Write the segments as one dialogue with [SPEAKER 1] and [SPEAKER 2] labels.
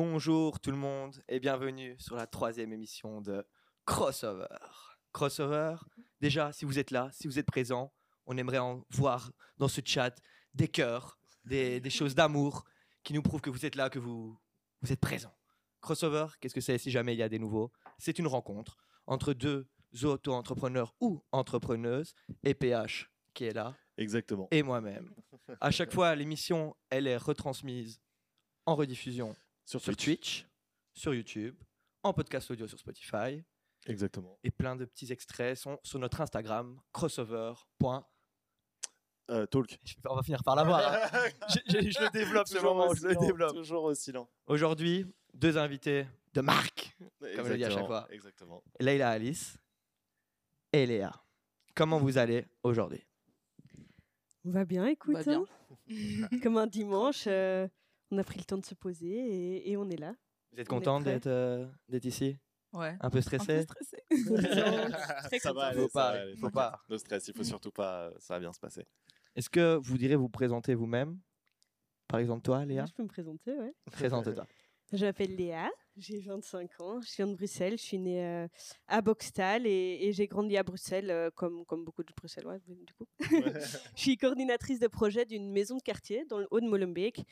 [SPEAKER 1] Bonjour tout le monde et bienvenue sur la troisième émission de Crossover. Crossover, déjà, si vous êtes là, si vous êtes présent, on aimerait en voir dans ce chat des cœurs, des, des choses d'amour qui nous prouvent que vous êtes là, que vous, vous êtes présent. Crossover, qu'est-ce que c'est si jamais il y a des nouveaux? C'est une rencontre entre deux auto-entrepreneurs ou entrepreneuses et PH qui est là
[SPEAKER 2] Exactement.
[SPEAKER 1] et moi-même. À chaque fois, l'émission, elle est retransmise en rediffusion
[SPEAKER 2] Sur
[SPEAKER 1] sur Twitch, sur YouTube, en podcast audio sur Spotify
[SPEAKER 2] Exactement.
[SPEAKER 1] et plein de petits extraits sont sur notre Instagram crossover.
[SPEAKER 2] Euh, talk.
[SPEAKER 1] On va finir par l'avoir. hein. Je, je- je le développe ce moment, je le développe.
[SPEAKER 2] Toujours oscillant.
[SPEAKER 1] Aujourd'hui, deux invités de marque. Comme je le dis à chaque fois.
[SPEAKER 2] Exactement.
[SPEAKER 1] Leïla Alice et Léa. Comment vous allez aujourd'hui?
[SPEAKER 3] On va bien, écoute.
[SPEAKER 4] va bien.
[SPEAKER 3] hein? Comme un dimanche, euh, on a pris le temps de se poser et, et on est là.
[SPEAKER 1] Vous êtes d'être euh, d'être ici?
[SPEAKER 4] Ouais.
[SPEAKER 1] Un peu
[SPEAKER 4] Un peu
[SPEAKER 1] stressé
[SPEAKER 4] stressé.
[SPEAKER 3] Très
[SPEAKER 2] ça va
[SPEAKER 3] content.
[SPEAKER 2] aller,
[SPEAKER 1] Faut
[SPEAKER 2] ça
[SPEAKER 1] pas,
[SPEAKER 2] va aller.
[SPEAKER 1] faut pas.
[SPEAKER 2] No stress, il faut surtout pas. euh, Ça va bien se passer.
[SPEAKER 1] Est-ce que vous direz vous présenter vous-même? Par exemple, toi, Léa?
[SPEAKER 3] Je peux me présenter, ouais.
[SPEAKER 1] Présente-toi.
[SPEAKER 3] Je m'appelle Léa, j'ai 25 ans, je viens de Bruxelles, je suis née euh, à Boxtal et, et j'ai grandi à Bruxelles, euh, comme, comme beaucoup de Bruxellois, du coup. Je suis coordinatrice de projet d'une maison de quartier dans le haut de Molenbeek.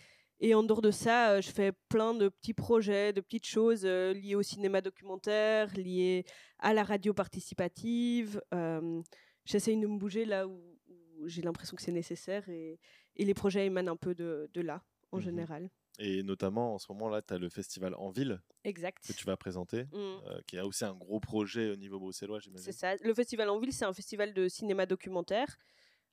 [SPEAKER 3] Et en dehors de ça, euh, je fais plein de petits projets, de petites choses euh, liées au cinéma documentaire, liées à la radio participative. Euh, J'essaye de me bouger là où, où j'ai l'impression que c'est nécessaire et, et les projets émanent un peu de, de là, en
[SPEAKER 2] Mhm.
[SPEAKER 3] général.
[SPEAKER 2] Et notamment, en ce moment-là, tu as le festival En Ville
[SPEAKER 3] Exact.
[SPEAKER 2] que tu vas présenter,
[SPEAKER 3] Mm.
[SPEAKER 2] euh, qui a aussi un gros projet au niveau bruxellois, j'imagine.
[SPEAKER 3] C'est ça. Le festival en ville, c'est un festival de cinéma documentaire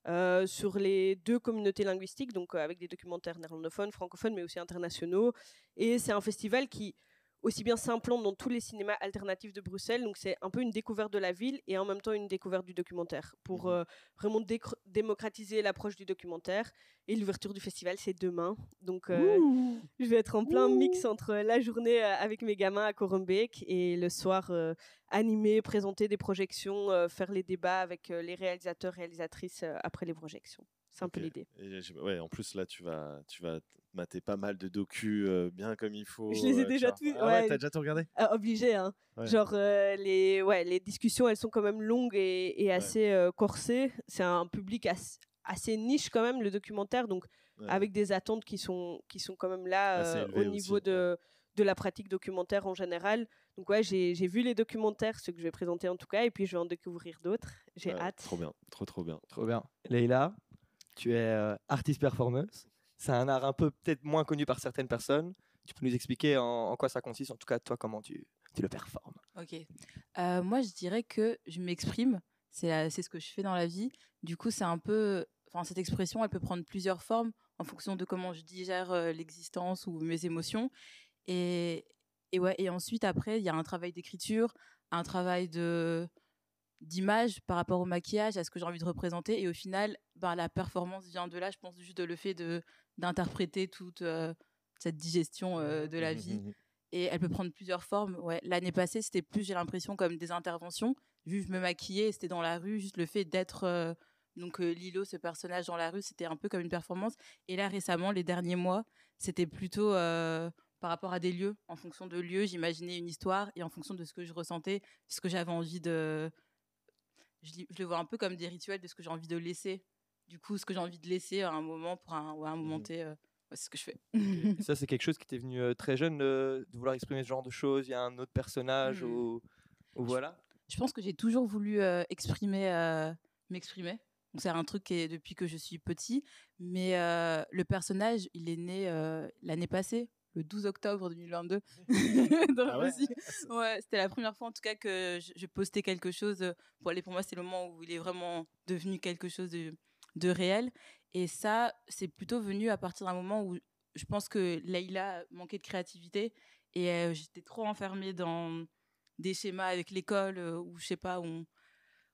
[SPEAKER 3] euh, sur les deux communautés linguistiques, donc euh, avec des documentaires néerlandophones, francophones, mais aussi internationaux. Et c'est un festival qui aussi bien s'implante dans tous les cinémas alternatifs de Bruxelles. Donc c'est un peu une découverte de la ville et en même temps une découverte du documentaire pour
[SPEAKER 2] Mhm.
[SPEAKER 3] euh, vraiment démocratiser l'approche du documentaire. Et l'ouverture du festival, c'est demain. Donc euh, je vais être en plein mix entre la journée euh, avec mes gamins à Corumbeek et le soir euh, animer, présenter des projections, faire les débats avec les réalisateurs, réalisatrices après les projections. C'est un peu l'idée.
[SPEAKER 2] Ouais, en plus, là, tu vas, tu vas mater pas mal de docus euh, bien comme il faut.
[SPEAKER 3] Je les ai
[SPEAKER 2] euh,
[SPEAKER 3] déjà tous-
[SPEAKER 2] Ah
[SPEAKER 3] ouais.
[SPEAKER 2] ouais, t'as déjà tout regardé?
[SPEAKER 3] Ah, obligé, hein.
[SPEAKER 2] Ouais.
[SPEAKER 3] Genre, euh, les, ouais, les discussions, elles sont quand même longues et, et assez euh, corsées. C'est un public assez, assez niche quand même, le documentaire, donc
[SPEAKER 2] Ouais.
[SPEAKER 3] avec des attentes qui sont, qui sont quand même là euh, au niveau
[SPEAKER 2] aussi,
[SPEAKER 3] de, de la pratique documentaire en général. Donc ouais, j'ai j'ai vu les documentaires, ceux que je vais présenter en tout cas, et puis je vais en découvrir d'autres. J'ai
[SPEAKER 2] Ouais,
[SPEAKER 3] hâte.
[SPEAKER 2] Trop bien, trop trop bien.
[SPEAKER 1] Trop bien. Leïla, tu es euh, artiste performeuse. C'est un art un peu peut-être moins connu par certaines personnes. Tu peux nous expliquer en, quoi ça consiste, en tout cas toi comment tu, le performes.
[SPEAKER 4] Ok. Euh, moi, je dirais que je m'exprime. C'est ce que je fais dans la vie. Du coup, c'est un peu. Enfin, cette expression, elle peut prendre plusieurs formes en fonction de comment je digère euh, l'existence ou mes émotions. Et, et ouais. Et ensuite, après, il y a un travail d'écriture, un travail de d'image par rapport au maquillage, à ce que j'ai envie de représenter. Et au final, bah, la performance vient de là. Je pense juste de le fait d'interpréter toute euh, cette digestion euh, de la vie et elle peut prendre plusieurs formes. Ouais, l'année passée, c'était plus, j'ai l'impression, comme des interventions. Juste, je me maquillais, c'était dans la rue, juste le fait d'être. euh, donc, Lilo, ce personnage dans la rue, c'était un peu comme une performance. Et là, récemment, les derniers mois, c'était plutôt par rapport à des lieux. En fonction de lieux, j'imaginais une histoire et en fonction de ce que je ressentais, ce que j'avais envie de. Je, le vois un peu comme des rituels de ce que j'ai envie de laisser. Du coup, ce que j'ai envie de laisser à un moment pour un, ou à un moment. T. euh, ouais, c'est ce que je fais.
[SPEAKER 1] Ça, c'est quelque chose qui t'est venu euh, très jeune euh, de vouloir exprimer ce genre de choses? Il y a un autre personnage
[SPEAKER 4] Mhm.
[SPEAKER 1] ou, ou voilà?
[SPEAKER 4] je pense que j'ai toujours voulu euh, exprimer, m'exprimer. Donc c'est un truc qui est depuis que je suis petit. Mais le personnage, il est né l'année passée, le 12 octobre 2022. Dans
[SPEAKER 2] Ah ouais?
[SPEAKER 4] c'était la première fois en tout cas que je, je postais quelque chose. euh, Pour aller pour moi, c'est le moment où il est vraiment devenu quelque chose de, de réel. Et ça, c'est plutôt venu à partir d'un moment où je pense que Leïla manquait de créativité et euh, j'étais trop enfermée dans des schémas avec l'école euh, où je sais pas où on,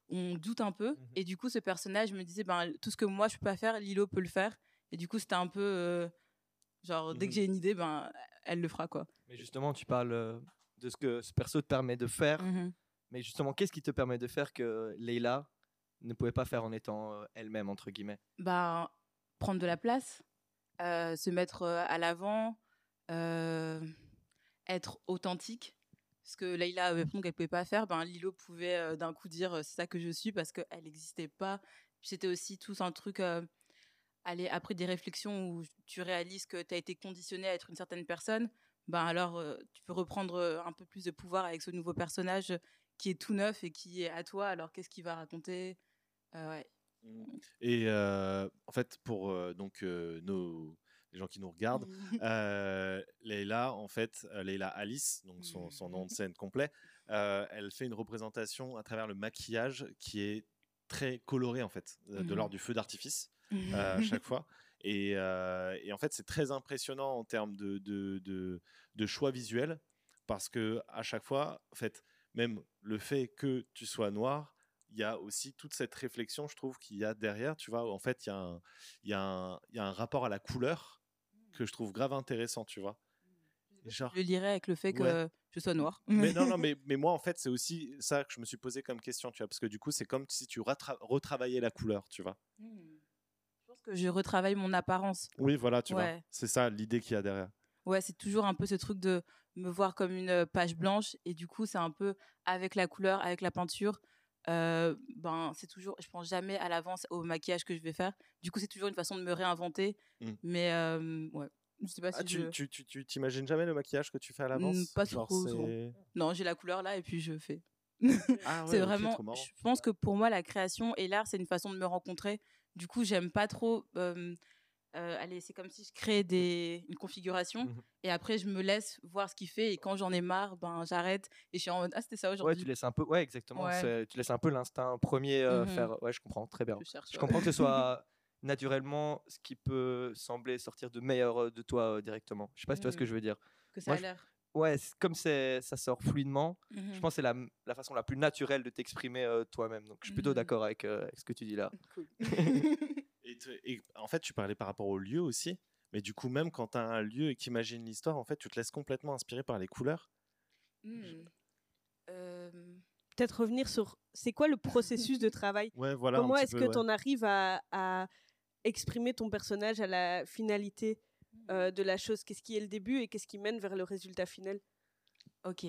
[SPEAKER 4] on doute un peu
[SPEAKER 1] Mhm.
[SPEAKER 4] et du coup ce personnage me disait ben tout ce que moi je peux pas faire Lilo peut le faire et du coup c'était un peu euh, genre dès que
[SPEAKER 1] Mhm.
[SPEAKER 4] j'ai une idée ben elle le fera quoi
[SPEAKER 1] Mais justement, tu parles euh, de ce que ce perso te permet de faire.
[SPEAKER 4] Mhm.
[SPEAKER 1] Mais justement, qu'est-ce qui te permet de faire que Leïla ne pouvait pas faire en étant euh, elle-même, entre guillemets?
[SPEAKER 4] Ben, prendre de la place, euh, se mettre à l'avant, euh, être authentique. Ce que Leïla avait qu'elle ne pouvait pas faire, ben Lilo pouvait d'un coup dire c'est ça que je suis parce qu'elle n'existait pas. C'était aussi tout un truc aller après des réflexions où tu réalises que tu as été conditionné à être une certaine personne, ben alors tu peux reprendre un peu plus de pouvoir avec ce nouveau personnage qui est tout neuf et qui est à toi. Alors qu'est-ce qu'il va raconter? Ouais.
[SPEAKER 2] Mmh. Et en fait, pour donc nos les gens qui nous regardent, Leila, en fait, Leila Alice, donc son, son, nom de scène complet, elle fait une représentation à travers le maquillage qui est très coloré en fait, de mmh l'ordre du feu d'artifice à chaque fois. Et, et, en fait, c'est très impressionnant en termes de, de, de, de, choix visuels parce que à chaque fois, en fait, même le fait que tu sois noir, il y a aussi toute cette réflexion, je trouve, qu'il y a derrière. Tu vois, en fait, il y, a un, il y, a un, il y a un rapport à la couleur que je trouve grave intéressant, tu vois.
[SPEAKER 4] Genre... Je lirais avec le fait que je sois noir.
[SPEAKER 2] Mais non, non, mais, mais moi, en fait, c'est aussi ça que je me suis posé comme question, tu vois, parce que du coup, c'est comme si tu retravaillais la couleur, tu vois.
[SPEAKER 4] Mmh. Je pense que je retravaille mon apparence.
[SPEAKER 2] Oui, voilà, tu vois. C'est ça l'idée qu'il y a derrière.
[SPEAKER 4] Ouais, c'est toujours un peu ce truc de me voir comme une page blanche, et du coup, c'est un peu avec la couleur, avec la peinture. ben c'est toujours je pense jamais à l'avance au maquillage que je vais faire du coup c'est toujours une façon de me réinventer mmh. mais ouais je sais pas
[SPEAKER 2] ah, si tu, tu, tu, t'imagines jamais le maquillage que tu fais à l'avance?
[SPEAKER 4] Mmh, Pas trop. Non, j'ai la couleur là et puis je fais. Ah c'est vraiment. je pense que pour moi, la création et l'art, c'est une façon de me rencontrer. Du coup, j'aime pas trop. Euh, allez, c'est comme si je crée des, une configuration mmh et après je me laisse voir ce qu'il fait et quand j'en ai marre, ben j'arrête et je suis en mode ah c'était ça aujourd'hui.
[SPEAKER 1] Ouais, tu laisses un peu, ouais exactement, tu laisses un peu l'instinct premier mmh faire. Ouais, je comprends très bien. Je, je comprends que ce soit naturellement ce qui peut sembler sortir de meilleur de toi directement. Je sais pas si tu vois ce que mmh. je veux dire.
[SPEAKER 4] Que ça a l'air.
[SPEAKER 1] Ouais, comme ça sort fluidement, je mmh pense que c'est la, la, façon la plus naturelle de t'exprimer toi-même. Donc je suis plutôt mmh d'accord avec, ce que tu dis là.
[SPEAKER 2] et, en fait, tu parlais par rapport au lieu aussi. Mais du coup, même quand tu as un lieu et qu'imagine l'histoire, en fait, tu te laisses complètement inspirer par les couleurs?
[SPEAKER 3] Peut-être revenir sur c'est quoi le processus de travail?
[SPEAKER 2] Ouais, voilà,
[SPEAKER 3] Comment est-ce que tu en arrives à, à exprimer ton personnage à la finalité? Euh, de la chose Qu'est-ce qui est le début et qu'est-ce qui mène vers le résultat final
[SPEAKER 4] Ok.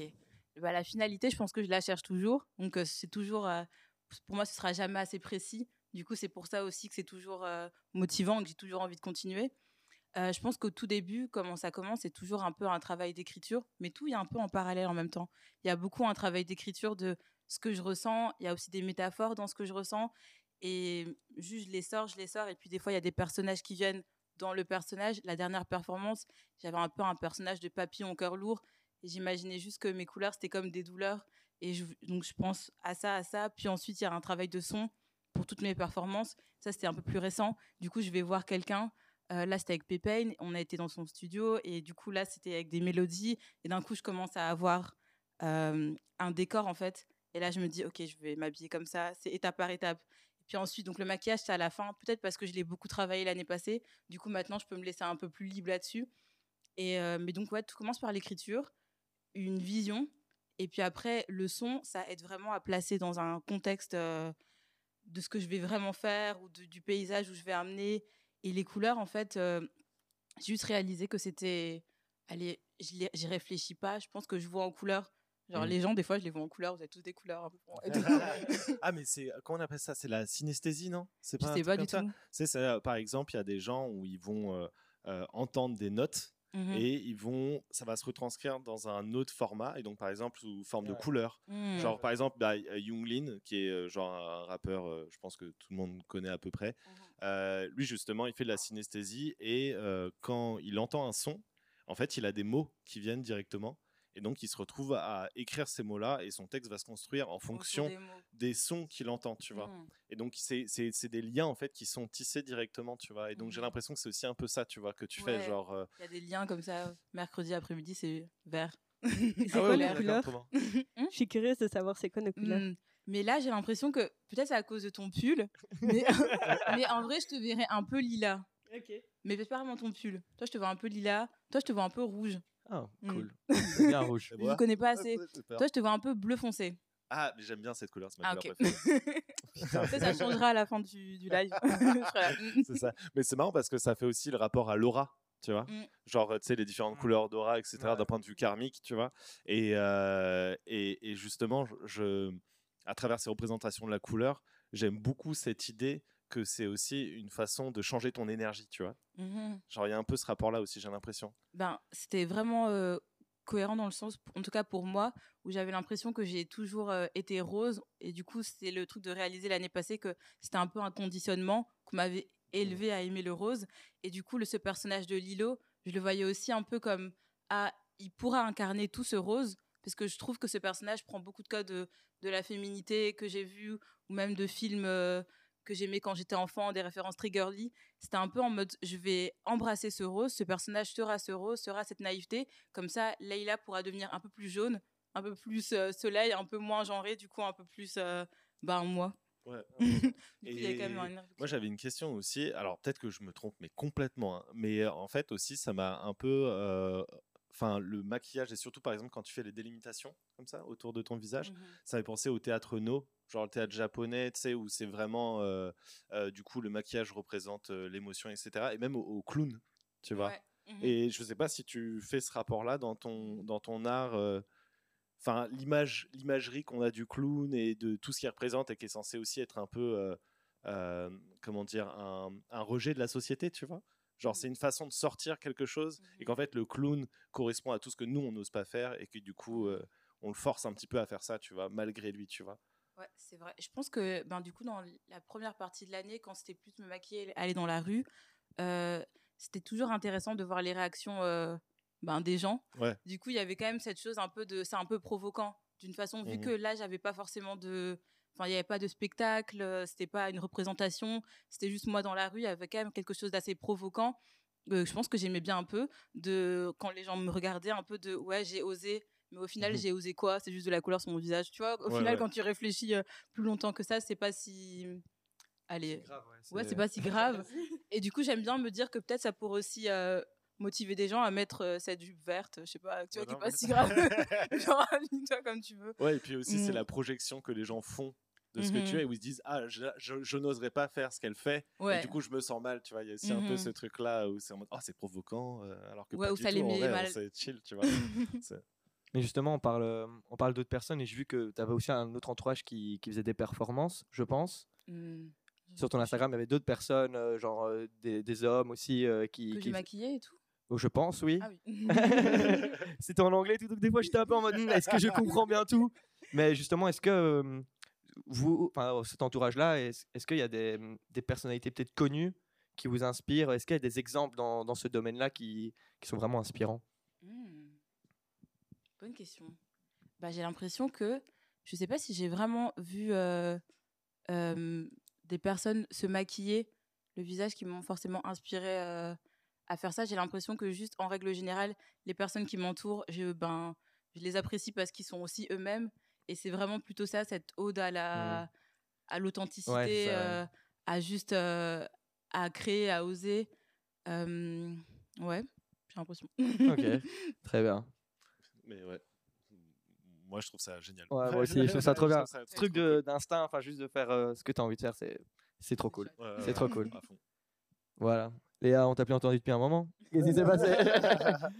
[SPEAKER 4] Bah, la finalité, je pense que je la cherche toujours. Donc, euh, c'est toujours. Euh, pour moi, ce sera jamais assez précis. Du coup, c'est pour ça aussi que c'est toujours motivant, que j'ai toujours envie de continuer. je pense qu'au tout début, comment ça commence, c'est toujours un peu un travail d'écriture, mais tout est un peu en parallèle en même temps. Il y a beaucoup un travail d'écriture de ce que je ressens. Il y a aussi des métaphores dans ce que je ressens. Et juste, je les sors, je les sors. Et puis, des fois, il y a des personnages qui viennent dans le personnage. La dernière performance, j'avais un peu un personnage de papillon au cœur lourd. J'imaginais juste que mes couleurs, c'était comme des douleurs. Et donc, je pense à ça, à ça. Puis ensuite, il y a un travail de son pour toutes mes performances. Ça, c'était un peu plus récent. Du coup, je vais voir quelqu'un. Euh, là, c'était avec Pépane. On a été dans son studio. Et du coup, là, c'était avec des mélodies. Et d'un coup, je commence à avoir euh, un décor, en fait. Et là, je me dis, OK, je vais m'habiller comme ça. C'est étape par étape. Puis ensuite, donc le maquillage, c'est à la fin. Peut-être parce que je l'ai beaucoup travaillé l'année passée. Du coup, maintenant, je peux me laisser un peu plus libre là-dessus. Et euh, mais donc, ouais, tout commence par l'écriture, une vision. Et puis après, le son, ça aide vraiment à placer dans un contexte euh, de ce que je vais vraiment faire ou du paysage où je vais amener. Et les couleurs, en fait, euh, j'ai juste réalisé que c'était. Allez, j'y réfléchis pas. Je pense que je vois en couleur Genre, mmh. les gens, des fois, je les vois en couleur, vous avez tous des couleurs.
[SPEAKER 2] ah, mais c'est, comment on appelle ça? C'est la synesthésie, non?
[SPEAKER 4] C'est pas, pas du tout.
[SPEAKER 2] C'est ça, par exemple, il y a des gens où ils vont euh, euh, entendre des notes mmh et ils vont, ça va se retranscrire dans un autre format, et donc, par exemple, sous forme de couleur. Mmh. Genre, par exemple, bah, Younglin, qui est euh, genre un rappeur, je pense que tout le monde connaît à peu près. lui, justement, il fait de la synesthésie, et quand il entend un son, en fait, il a des mots qui viennent directement. Et donc, il se retrouve à écrire ces mots-là et son texte va se construire en fonction des, sons qu'il entend, tu vois. Mmh. Et donc, c'est des liens, en fait, qui sont tissés directement, tu vois. Et donc, j'ai mmh. l'impression que c'est aussi un peu ça, tu vois, que tu fais, genre... Euh
[SPEAKER 4] il y a des liens comme ça. Mercredi après-midi, c'est vert.
[SPEAKER 3] c'est ah quoi les couleurs? Je suis curieuse de savoir c'est quoi nos couleurs. Mmh.
[SPEAKER 4] Mais là, j'ai l'impression que peut-être c'est à cause de ton pull, mais, mais en vrai, je te verrais un peu lilas. Ok. Mais peut-être pas vraiment ton pull. Toi, je te vois un peu lilas. Toi, je te vois un peu rouge.
[SPEAKER 1] Ah, mmh. cool. Mmh. bien rouge.
[SPEAKER 4] Je ne connais pas assez. Toi, je te vois un peu bleu foncé.
[SPEAKER 2] Ah, mais j'aime bien cette couleur, c'est ma
[SPEAKER 4] ah, couleur préférée. ça changera à la fin du, du live.
[SPEAKER 2] c'est ça. Mais c'est marrant parce que ça fait aussi le rapport à l'aura. tu vois?
[SPEAKER 4] Mm.
[SPEAKER 2] Genre, tu sais, les différentes
[SPEAKER 1] Mm.
[SPEAKER 2] couleurs d'aura, etc.,
[SPEAKER 1] Ouais.
[SPEAKER 2] d'un point de vue karmique, tu vois? Et, euh, et, et justement, je, à travers ces représentations de la couleur, j'aime beaucoup cette idée que c'est aussi une façon de changer ton énergie, tu vois.
[SPEAKER 4] Mhm.
[SPEAKER 2] Genre, il y a un peu ce rapport-là aussi, j'ai l'impression.
[SPEAKER 4] Ben, c'était vraiment euh, cohérent dans le sens, en tout cas pour moi, où j'avais l'impression que j'ai toujours euh, été rose. Et du coup, c'est le truc de réaliser l'année passée que c'était un peu un conditionnement qu'on m'avait élevé à aimer le rose. Et du coup, le, ce personnage de Lilo, je le voyais aussi un peu comme ah, il pourra incarner tout ce rose. Parce que je trouve que ce personnage prend beaucoup de codes de, de la féminité que j'ai vu, ou même de films euh, que j'aimais quand j'étais enfant, des références très girly. C'était un peu en mode, je vais embrasser ce rose, ce personnage sera ce rose, sera cette naïveté. Comme ça, Leïla pourra devenir un peu plus jaune, un peu plus euh, soleil, un peu moins genré, du coup un peu plus, euh, ben moi.
[SPEAKER 2] Ouais.
[SPEAKER 4] Du coup, il y a
[SPEAKER 2] Et
[SPEAKER 4] quand même une
[SPEAKER 2] Moi, j'avais une question aussi. Alors, peut-être que je me trompe, mais complètement. hein. Mais euh, en fait, aussi, ça m'a un peu. euh, Enfin, le maquillage, et surtout, par exemple, quand tu fais les délimitations, comme ça, autour de ton visage,
[SPEAKER 4] Mhm.
[SPEAKER 2] ça m'a pensé au théâtre No, genre le théâtre japonais, tu sais, où c'est vraiment. euh, euh, du coup, le maquillage représente euh, l'émotion, etc. Et même au, au clown, tu vois.
[SPEAKER 4] Ouais. Mhm.
[SPEAKER 2] Et je sais pas si tu fais ce rapport-là dans ton, dans ton art. Enfin, l'image, l'imagerie qu'on a du clown et de tout ce qu'il représente et qui est censé aussi être un peu, comment dire, un, un rejet de la société, tu vois. Genre, c'est une façon de sortir quelque chose et qu'en fait, le clown correspond à tout ce que nous, on n'ose pas faire et que du coup, euh, on le force un petit peu à faire ça, tu vois, malgré lui, tu vois.
[SPEAKER 4] Ouais, c'est vrai. Je pense que, ben, du coup, dans la première partie de l'année, quand c'était plus me maquiller, aller dans la rue, euh, c'était toujours intéressant de voir les réactions euh, ben, des gens.
[SPEAKER 2] Ouais.
[SPEAKER 4] Du coup, il y avait quand même cette chose un peu de. C'est un peu provoquant, d'une façon, vu
[SPEAKER 2] Mhm.
[SPEAKER 4] que là, j'avais pas forcément de. Enfin, il n'y avait pas de spectacle, c'était pas une représentation, c'était juste moi dans la rue, il y avait quand même quelque chose d'assez provoquant. Euh, je pense que j'aimais bien un peu, de quand les gens me regardaient, un peu de ouais, j'ai osé, mais au final,
[SPEAKER 2] Mhm.
[SPEAKER 4] j'ai osé quoi? C'est juste de la couleur sur mon visage. Tu vois, au
[SPEAKER 2] Ouais,
[SPEAKER 4] final,
[SPEAKER 2] ouais.
[SPEAKER 4] quand tu réfléchis euh, plus longtemps que ça, c'est pas si. Allez,
[SPEAKER 1] grave,
[SPEAKER 4] ouais, c'est pas si grave. Et du coup, j'aime bien me dire que peut-être ça pourrait aussi euh, motiver des gens à mettre euh, cette jupe verte, je sais pas, tu vois, qui est pas si grave. Genre, habille-toi comme tu veux.
[SPEAKER 2] Ouais, et puis aussi, c'est
[SPEAKER 4] Mm.
[SPEAKER 2] la projection que les gens font de ce que tu
[SPEAKER 4] Mhm.
[SPEAKER 2] es, où ils se disent Ah, je, je, je n'oserais pas faire ce qu'elle fait. Et du coup, je me sens mal, tu vois? Il y a aussi un peu
[SPEAKER 4] Mhm.
[SPEAKER 2] ce truc-là où c'est en mode Oh, c'est provoquant, euh, alors que
[SPEAKER 4] Ouais,
[SPEAKER 2] pas
[SPEAKER 4] où
[SPEAKER 2] du
[SPEAKER 4] ça
[SPEAKER 2] tout.
[SPEAKER 4] les
[SPEAKER 2] en
[SPEAKER 4] met
[SPEAKER 2] vrai,
[SPEAKER 4] mal.
[SPEAKER 2] C'est chill, tu vois?
[SPEAKER 1] Mais justement, on parle, euh, on parle d'autres personnes et j'ai vu que tu avais aussi un autre entourage qui, qui faisait des performances, je pense.
[SPEAKER 4] Hmm.
[SPEAKER 1] Sur ton Instagram, il y avait d'autres personnes, euh, genre euh, des, des hommes aussi, euh, qui.
[SPEAKER 4] Que
[SPEAKER 1] qui
[SPEAKER 4] maquillé et tout.
[SPEAKER 1] Oh, je pense, oui.
[SPEAKER 4] Ah oui.
[SPEAKER 1] C'était en anglais tout, donc des fois j'étais un peu en mode Hmm, est-ce que je comprends bien tout? Mais justement, est-ce que vous, enfin, cet entourage-là, est-ce est-ce qu'il y a des, des personnalités peut-être connues qui vous inspirent? Est-ce qu'il y a des exemples dans, dans ce domaine-là qui, qui sont vraiment inspirants?
[SPEAKER 4] Hmm. Bonne question. Bah, j'ai l'impression que je sais pas si j'ai vraiment vu euh, euh, des personnes se maquiller le visage qui m'ont forcément inspiré euh, à faire ça. J'ai l'impression que juste en règle générale, les personnes qui m'entourent, je ben je les apprécie parce qu'ils sont aussi eux-mêmes et c'est vraiment plutôt ça cette ode à la à l'authenticité,
[SPEAKER 1] Ouais,
[SPEAKER 4] euh, à juste euh, à créer, à oser. Ouais, j'ai l'impression.
[SPEAKER 1] Ok, très bien.
[SPEAKER 2] Mais ouais. Moi, je trouve ça génial.
[SPEAKER 1] Ouais, moi aussi, je trouve ça trop bien. Ce truc d'instinct, enfin juste de faire euh, ce que tu as envie de faire, c'est c'est trop cool.
[SPEAKER 2] Ouais,
[SPEAKER 1] C'est
[SPEAKER 2] ouais,
[SPEAKER 1] trop cool.
[SPEAKER 2] à fond.
[SPEAKER 1] Voilà. Léa, on t'a plus entendu depuis un moment. Qu'est-ce qui s'est passé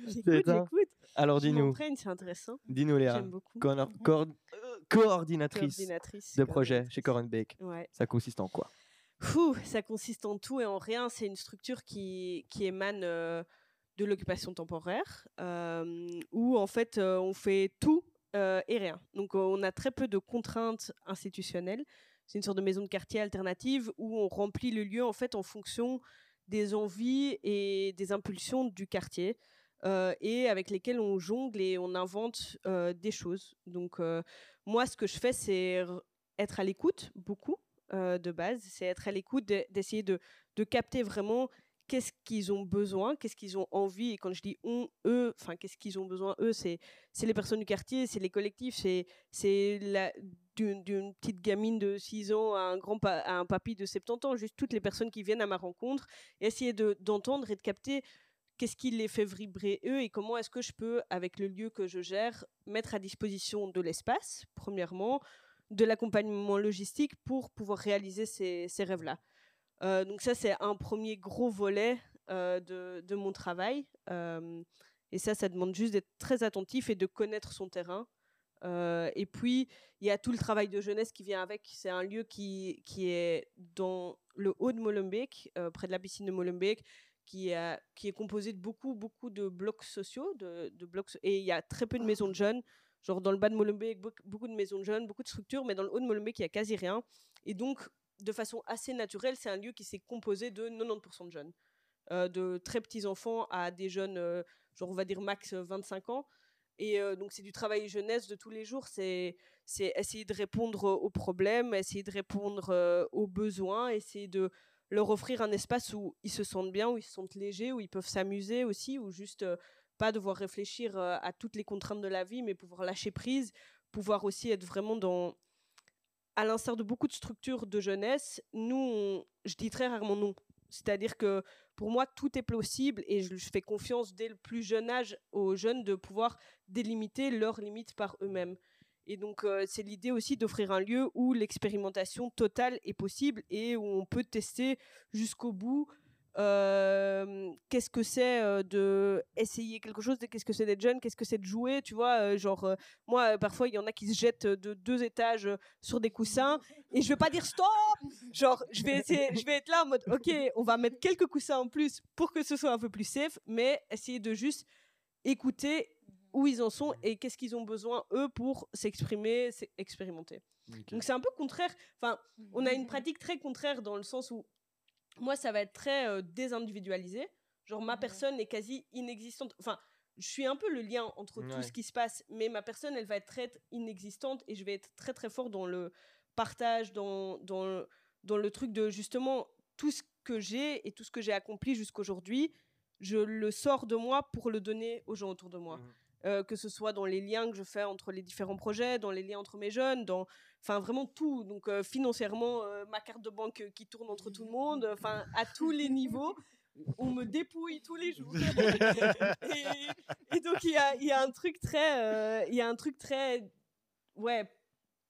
[SPEAKER 3] J'écoute,
[SPEAKER 1] ça.
[SPEAKER 3] j'écoute.
[SPEAKER 1] Alors dis-nous,
[SPEAKER 3] c'est intéressant.
[SPEAKER 1] dis-nous Léa,
[SPEAKER 3] J'aime beaucoup.
[SPEAKER 1] Coor- coor- euh, coordinatrice
[SPEAKER 3] Coordinatrice.
[SPEAKER 1] de projet chez Coren Bake.
[SPEAKER 3] Ouais.
[SPEAKER 1] Ça consiste en quoi
[SPEAKER 3] Fou, ça consiste en tout et en rien. C'est une structure qui, qui émane euh, de l'occupation temporaire, euh, où en fait euh, on fait tout euh, et rien. Donc on a très peu de contraintes institutionnelles. C'est une sorte de maison de quartier alternative où on remplit le lieu en fait en fonction des envies et des impulsions du quartier. et avec lesquelles on jongle et on invente des choses. Donc moi, ce que je fais, c'est être à l'écoute beaucoup de base, c'est être à l'écoute, de- d'essayer de, de capter vraiment qu'est-ce qu'ils ont besoin, qu'est-ce qu'ils ont envie. Et quand je dis on, eux, enfin, qu'est-ce qu'ils ont besoin, eux, c'est les personnes du quartier, c'est les collectifs, c'est d'une petite gamine de 6 ans à un, grand papy de 70 ans, juste toutes les personnes qui viennent à ma rencontre, et essayer de- d'entendre et de capter qu'est-ce qui les fait vibrer eux et comment est-ce que je peux, avec le lieu que je gère, mettre à disposition de l'espace, premièrement, de l'accompagnement logistique pour pouvoir réaliser ces rêves-là. Euh, donc ça, c'est un premier gros volet de, de, mon travail. et ça, ça demande juste d'être très attentif et de connaître son terrain. et puis, il y a tout le travail de jeunesse qui vient avec. C'est un lieu qui, qui est dans le haut de Molenbeek, près de la piscine de Molenbeek, qui, a, qui est composé de beaucoup, beaucoup de blocs sociaux. De blocs, et il y a très peu de maisons de jeunes. Genre dans le bas de Molenbeek, beaucoup de maisons de jeunes, beaucoup de structures, mais dans le haut de Molenbeek, il n'y a quasi rien. Et donc, de façon assez naturelle, c'est un lieu qui s'est composé de 90% de jeunes. Euh, de très petits enfants à des jeunes, euh, genre on va dire max 25 ans. Et euh, donc c'est du travail jeunesse de tous les jours, c'est essayer de répondre aux problèmes, essayer de répondre aux besoins, essayer de leur offrir un espace où ils se sentent bien, où ils se sentent légers, où ils peuvent s'amuser aussi, ou juste pas devoir réfléchir à toutes les contraintes de la vie, mais pouvoir lâcher prise, pouvoir aussi être vraiment dans à l'instar de beaucoup de structures de jeunesse, nous, je dis très rarement non. C'est-à-dire que pour moi, tout est possible et je fais confiance dès le plus jeune âge aux jeunes de pouvoir délimiter leurs limites par eux-mêmes. Et donc, euh, c'est l'idée aussi d'offrir un lieu où l'expérimentation totale est possible et où on peut tester jusqu'au bout qu'est-ce que c'est de essayer quelque chose, qu'est-ce que c'est d'être jeune, qu'est-ce que c'est de jouer, tu vois, genre moi parfois il y en a qui se jettent de deux étages sur des coussins et je vais pas dire stop, genre je vais essayer, je vais être là en mode ok, on va mettre quelques coussins en plus pour que ce soit un peu plus safe, mais essayer de juste écouter où ils en sont et qu'est-ce qu'ils ont besoin eux pour s'exprimer, expérimenter. Donc c'est un peu contraire. Enfin, on a une pratique très contraire dans le sens où moi, ça va être très euh, désindividualisé. Genre, ma personne est quasi inexistante. Enfin, je suis un peu le lien entre tout ce qui se passe, mais ma personne, elle va être très inexistante et je vais être très, très fort dans le partage, dans, dans, dans le truc de justement tout ce que j'ai et tout ce que j'ai accompli jusqu'aujourd'hui, je le sors de moi pour le donner aux gens autour de moi. Mmh. Euh, que ce soit dans les liens que je fais entre les différents projets, dans les liens entre mes jeunes, dans enfin vraiment tout. Donc euh, financièrement, euh, ma carte de banque qui tourne entre tout le monde, enfin à tous les niveaux. On me dépouille tous les jours. et, donc il y a, y a, un truc très, il y a un truc très, ouais,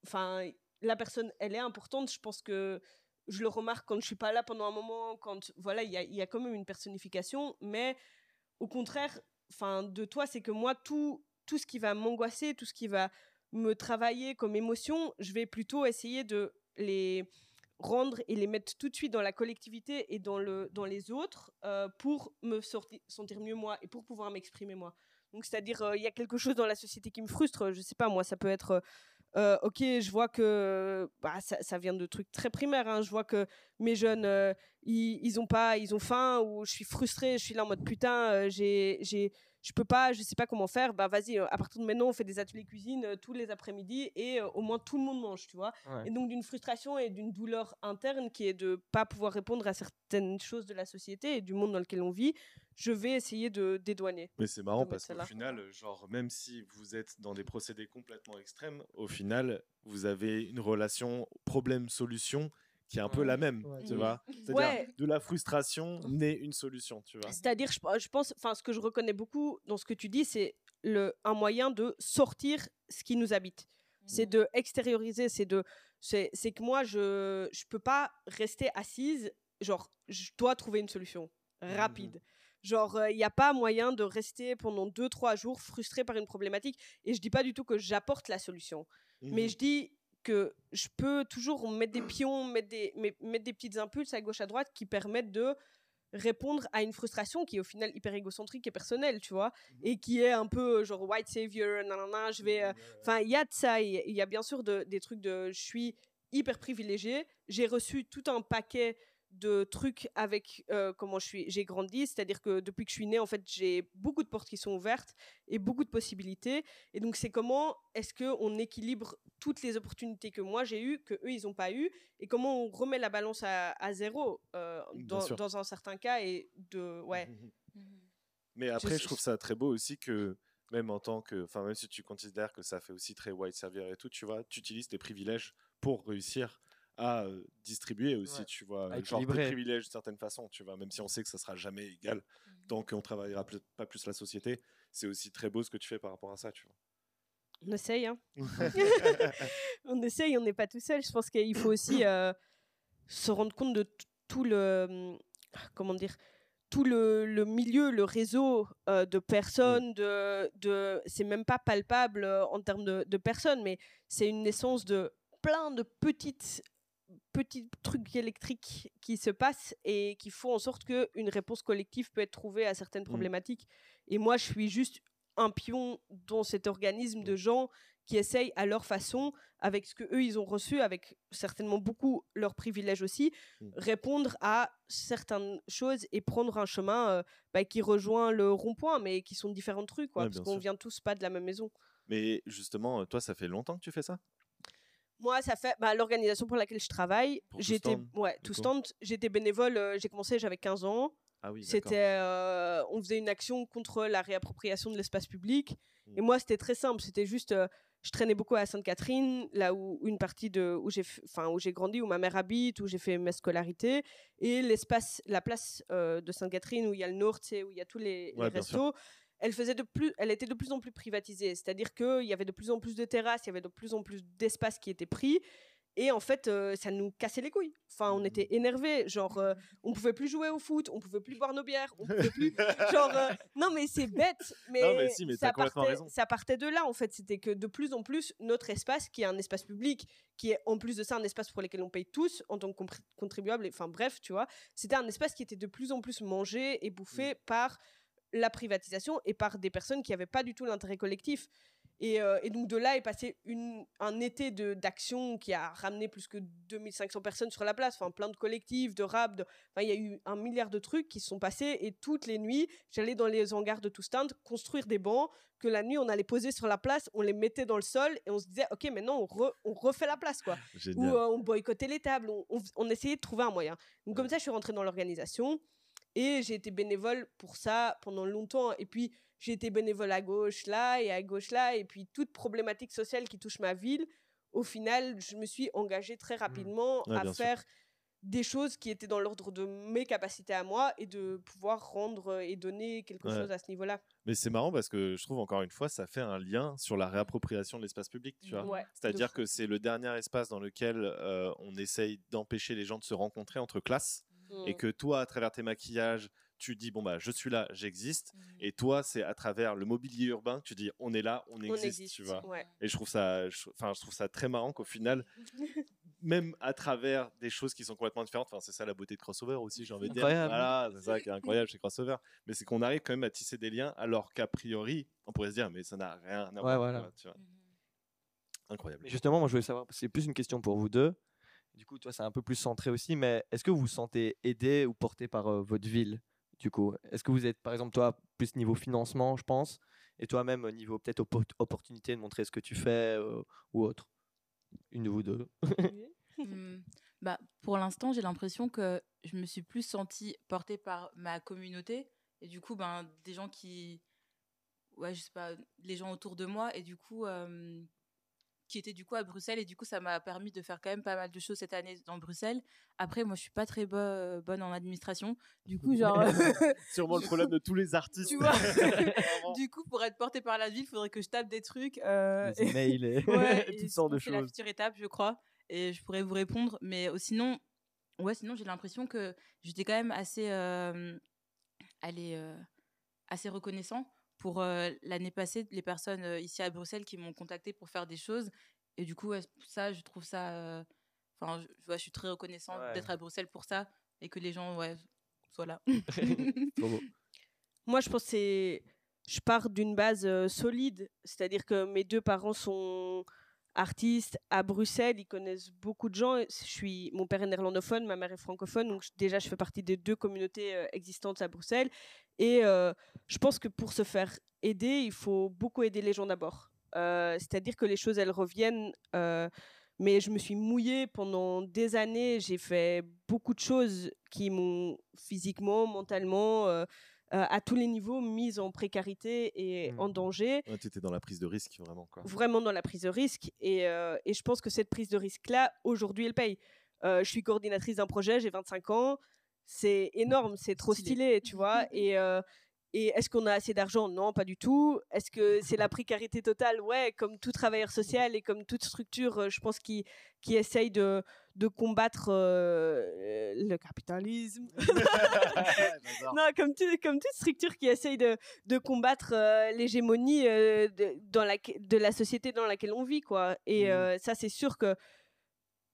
[SPEAKER 3] enfin la personne, elle est importante. Je pense que je le remarque quand je suis pas là pendant un moment, quand voilà, il y a, y a quand même une personnification, mais au contraire, enfin de toi, c'est que moi tout tout ce qui va m'angoisser, tout ce qui va me travailler comme émotion, je vais plutôt essayer de les rendre et les mettre tout de suite dans la collectivité et dans le dans les autres euh, pour me sortir, sentir mieux moi et pour pouvoir m'exprimer moi. Donc c'est-à-dire euh, il y a quelque chose dans la société qui me frustre, je sais pas moi, ça peut être euh, ok, je vois que bah, ça, vient de trucs très primaires. Hein. Je vois que mes jeunes, ils, ils, ont pas, ils ont faim ou je suis frustrée. Je suis là en mode putain, j'ai, j'ai, je peux pas, je sais pas comment faire. Bah vas-y, à partir de maintenant, on fait des ateliers cuisine tous les après-midi et au moins tout le monde mange, tu vois. Et donc d'une frustration et d'une douleur interne qui est de pas pouvoir répondre à certaines choses de la société et du monde dans lequel on vit je vais essayer de dédouaner.
[SPEAKER 2] Mais c'est marrant parce qu'au final, genre, même si vous êtes dans des procédés complètement extrêmes, au final, vous avez une relation problème-solution qui est un peu la même, tu vois. C'est-à-dire de la frustration naît une solution, tu vois.
[SPEAKER 3] C'est-à-dire, je, pense, enfin, ce que je reconnais beaucoup dans ce que tu dis, c'est le un moyen de sortir ce qui nous habite. C'est mmh. de extérioriser, c'est de, c'est que moi je je peux pas rester assise, genre je dois trouver une solution mmh rapide. Genre, il n'y a pas moyen de rester pendant 2-3 jours frustré par une problématique. Et je dis pas du tout que j'apporte la solution. Mais mmh je dis que je peux toujours mettre des pions, mettre des, mettre des petites impulses à gauche, à droite qui permettent de répondre à une frustration qui est au final hyper égocentrique et personnelle, tu vois, mmh et qui est un peu genre white savior, nanana, je vais... Euh, enfin, il y a de ça, il y a bien sûr des trucs de... Je suis hyper privilégiée, j'ai reçu tout un paquet de trucs avec euh, comment je suis j'ai grandi. C'est-à-dire que depuis que je suis née en fait j'ai beaucoup de portes qui sont ouvertes et beaucoup de possibilités. Et donc c'est comment est-ce que on équilibre toutes les opportunités que moi j'ai eues que eux ils n'ont pas eu et comment on remet la balance à, zéro euh, dans, un certain cas et de ouais.
[SPEAKER 2] Mmh mais après je, trouve ça très beau aussi que même en tant que enfin même si tu considères que ça fait aussi très white servir et tout tu vois tu utilises tes privilèges pour réussir à distribuer aussi, tu vois, genre des privilèges de certaines façons, tu vois, même si on sait que ça sera jamais égal mmh. tant qu'on travaillera pas plus la société, c'est aussi très beau ce que tu fais par rapport à ça, tu vois.
[SPEAKER 3] On essaye, hein. on essaye, on n'est pas tout seul. Je pense qu'il faut aussi se rendre compte de tout le, mmh, comment dire, tout le, le milieu, le réseau euh, de personnes, de, de, c'est même pas palpable euh, en termes de, de personnes, mais c'est une naissance de plein de petites petits trucs électriques qui se passent et qui font en sorte qu'une réponse collective peut être trouvée à certaines problématiques. Et moi, je suis juste un pion dans cet organisme de gens qui essayent à leur façon, avec ce que eux ils ont reçu, avec certainement beaucoup leurs privilèges aussi,
[SPEAKER 2] Mm.
[SPEAKER 3] répondre à certaines choses et prendre un chemin euh, bah, qui rejoint le rond-point, mais qui sont différents trucs, quoi,
[SPEAKER 2] Ouais,
[SPEAKER 3] parce qu'on vient tous pas de la même maison.
[SPEAKER 2] Mais justement, toi, ça fait longtemps que tu fais ça?
[SPEAKER 3] Moi, ça fait bah, l'organisation pour laquelle je travaille. J'étais ouais, tout stand. J'étais bénévole. euh, j'ai commencé, j'avais 15 ans.
[SPEAKER 2] Ah oui.
[SPEAKER 3] C'était, euh, on faisait une action contre la réappropriation de l'espace public.
[SPEAKER 2] Mm.
[SPEAKER 3] Et moi, c'était très simple. C'était juste, euh, je traînais beaucoup à Sainte-Catherine, là où une partie de où j'ai, enfin où j'ai grandi, où ma mère habite, où j'ai fait ma scolarité, et l'espace, la place euh, de Sainte-Catherine où il y a le Nord, où il y a tous les, les
[SPEAKER 2] Ouais, sûr.
[SPEAKER 3] restos. Elle faisait de plus, elle était de plus en plus privatisée. C'est-à-dire qu'il y avait de plus en plus de terrasses, il y avait de plus en plus d'espaces qui étaient pris. Et en fait, euh, ça nous cassait les couilles. Enfin, on était énervés. Genre, euh, on pouvait plus jouer au foot, on pouvait plus boire nos bières, on pouvait plus. genre, euh, non, mais c'est bête. Mais,
[SPEAKER 2] Non, mais si, mais
[SPEAKER 3] ça, partait,
[SPEAKER 2] raison.
[SPEAKER 3] ça partait de là, en fait. C'était que de plus en plus, notre espace, qui est un espace public, qui est en plus de ça un espace pour lequel on paye tous en tant que et- enfin bref, tu vois, c'était un espace qui était de plus en plus mangé et bouffé par la privatisation et par des personnes qui n'avaient pas du tout l'intérêt collectif. Et, euh, et donc de là est passé une, un été d'action qui a ramené plus que 2500 personnes sur la place, enfin plein de collectifs, de rap, de- enfin il y a eu un milliard de trucs qui se sont passés et toutes les nuits, j'allais dans les hangars de tout stand construire des bancs que la nuit on allait poser sur la place, on les mettait dans le sol et on se disait ok maintenant on, re- on refait la place quoi. Ou euh, on boycottait les tables, on, on- on essayait de trouver un moyen. Donc comme ça, je suis rentrée dans l'organisation et j'ai été bénévole pour ça pendant longtemps. Et puis j'ai été bénévole à gauche là et à gauche là. Et puis toute problématique sociale qui touche ma ville, au final, je me suis engagée très rapidement
[SPEAKER 2] Ouais,
[SPEAKER 3] à
[SPEAKER 2] sûr.
[SPEAKER 3] faire des choses qui étaient dans l'ordre de mes capacités à moi et de pouvoir rendre et donner quelque
[SPEAKER 2] Ouais.
[SPEAKER 3] chose à ce niveau-là.
[SPEAKER 2] Mais c'est marrant parce que je trouve encore une fois, ça fait un lien sur la réappropriation de l'espace public. Tu vois
[SPEAKER 3] Ouais, de
[SPEAKER 2] C'est-à-dire que c'est le dernier espace dans lequel euh, on essaye d'empêcher les gens de se rencontrer entre classes et
[SPEAKER 3] Mm.
[SPEAKER 2] que toi, à travers tes maquillages, tu dis bon bah je suis là, j'existe.
[SPEAKER 4] Mmh.
[SPEAKER 2] Et toi, c'est à travers le mobilier urbain que tu dis on est là, on
[SPEAKER 3] on
[SPEAKER 2] existe,
[SPEAKER 3] existe.
[SPEAKER 2] tu vois.
[SPEAKER 3] Ouais.
[SPEAKER 2] Et je trouve ça, enfin, je trouve ça très marrant qu'au final, même à travers des choses qui sont complètement différentes, enfin, c'est ça la beauté de crossover aussi, j'ai envie de dire.
[SPEAKER 1] Incroyable.
[SPEAKER 2] Voilà, c'est ça qui est incroyable chez crossover. Mais c'est qu'on arrive quand même à tisser des liens, alors qu'a priori, on pourrait se dire, mais ça n'a rien à voir.
[SPEAKER 1] voilà.
[SPEAKER 2] tu vois. Incroyable.
[SPEAKER 1] Mais justement, moi, je voulais savoir, c'est plus une question pour vous deux. Du coup, toi, c'est un peu plus centré aussi, mais est-ce que vous vous sentez aidé ou porté par euh, votre ville Du coup, est-ce que vous êtes, par exemple, toi, plus niveau financement, je pense, et toi-même au niveau peut-être oppo- opportunité de montrer ce que tu fais euh, ou autre? Une de vous deux.
[SPEAKER 4] Hmm, bah, pour l'instant, j'ai l'impression que je me suis plus sentie portée par ma communauté et du coup, ben, des gens qui, ouais, je sais pas, les gens autour de moi et du coup, euh, qui étaient du coup à Bruxelles et du coup, ça m'a permis de faire quand même pas mal de choses cette année dans Bruxelles. Après, moi, je suis pas très bo- bonne en administration, du coup, genre,
[SPEAKER 2] Sûrement le problème de tous les artistes.
[SPEAKER 4] tu vois,
[SPEAKER 2] Vraiment.
[SPEAKER 4] du coup, pour être portée par la ville, il faudrait que je tape des trucs. euh,
[SPEAKER 1] emails et
[SPEAKER 4] Ouais, et
[SPEAKER 1] sortes de
[SPEAKER 4] sinon, c'est la
[SPEAKER 1] choses.
[SPEAKER 4] future étape, je crois. Et je pourrais vous répondre. Mais euh, sinon, ouais, sinon j'ai l'impression que j'étais quand même assez, euh, allez, euh, assez reconnaissant pour euh, l'année passée les personnes euh, ici à Bruxelles qui m'ont contacté pour faire des choses. Et du coup, ouais, ça, je trouve ça. euh, Enfin, je, ouais, je suis très reconnaissante
[SPEAKER 1] Ouais.
[SPEAKER 4] d'être à Bruxelles pour ça et que les gens, ouais, soient là.
[SPEAKER 3] Moi, je pense que c'est. Je pars d'une base euh, solide, c'est-à-dire que mes deux parents sont artistes à Bruxelles, ils connaissent beaucoup de gens. Je suis, mon père est néerlandophone, ma mère est francophone, donc je- déjà je fais partie des deux communautés euh, existantes à Bruxelles. Et euh, je pense que pour se faire aider, il faut beaucoup aider les gens d'abord. Euh, c'est-à-dire que les choses, elles reviennent. mais je me suis mouillée pendant des années. J'ai fait beaucoup de choses qui m'ont physiquement, mentalement, euh, à tous les niveaux, mise en précarité et en danger
[SPEAKER 2] Ouais, tu étais dans la prise de risque, vraiment. Quoi.
[SPEAKER 3] vraiment dans la prise de risque. Et, euh, et je pense que cette prise de risque-là, aujourd'hui, elle paye. Euh, je suis coordinatrice d'un projet, j'ai 25 ans. C'est énorme, c'est trop
[SPEAKER 4] Stylé.
[SPEAKER 3] stylé, tu vois. Et, euh, Et est-ce qu'on a assez d'argent? Non, pas du tout. Est-ce que c'est la précarité totale? Ouais, comme tout travailleur social et comme toute structure, euh, je pense, qui, qui essaye de, de combattre euh, le capitalisme. non, comme, comme toute structure qui essaye de, de combattre euh, l'hégémonie de, dans la, de la société dans laquelle on vit. Quoi. Et mmh. ça, c'est sûr que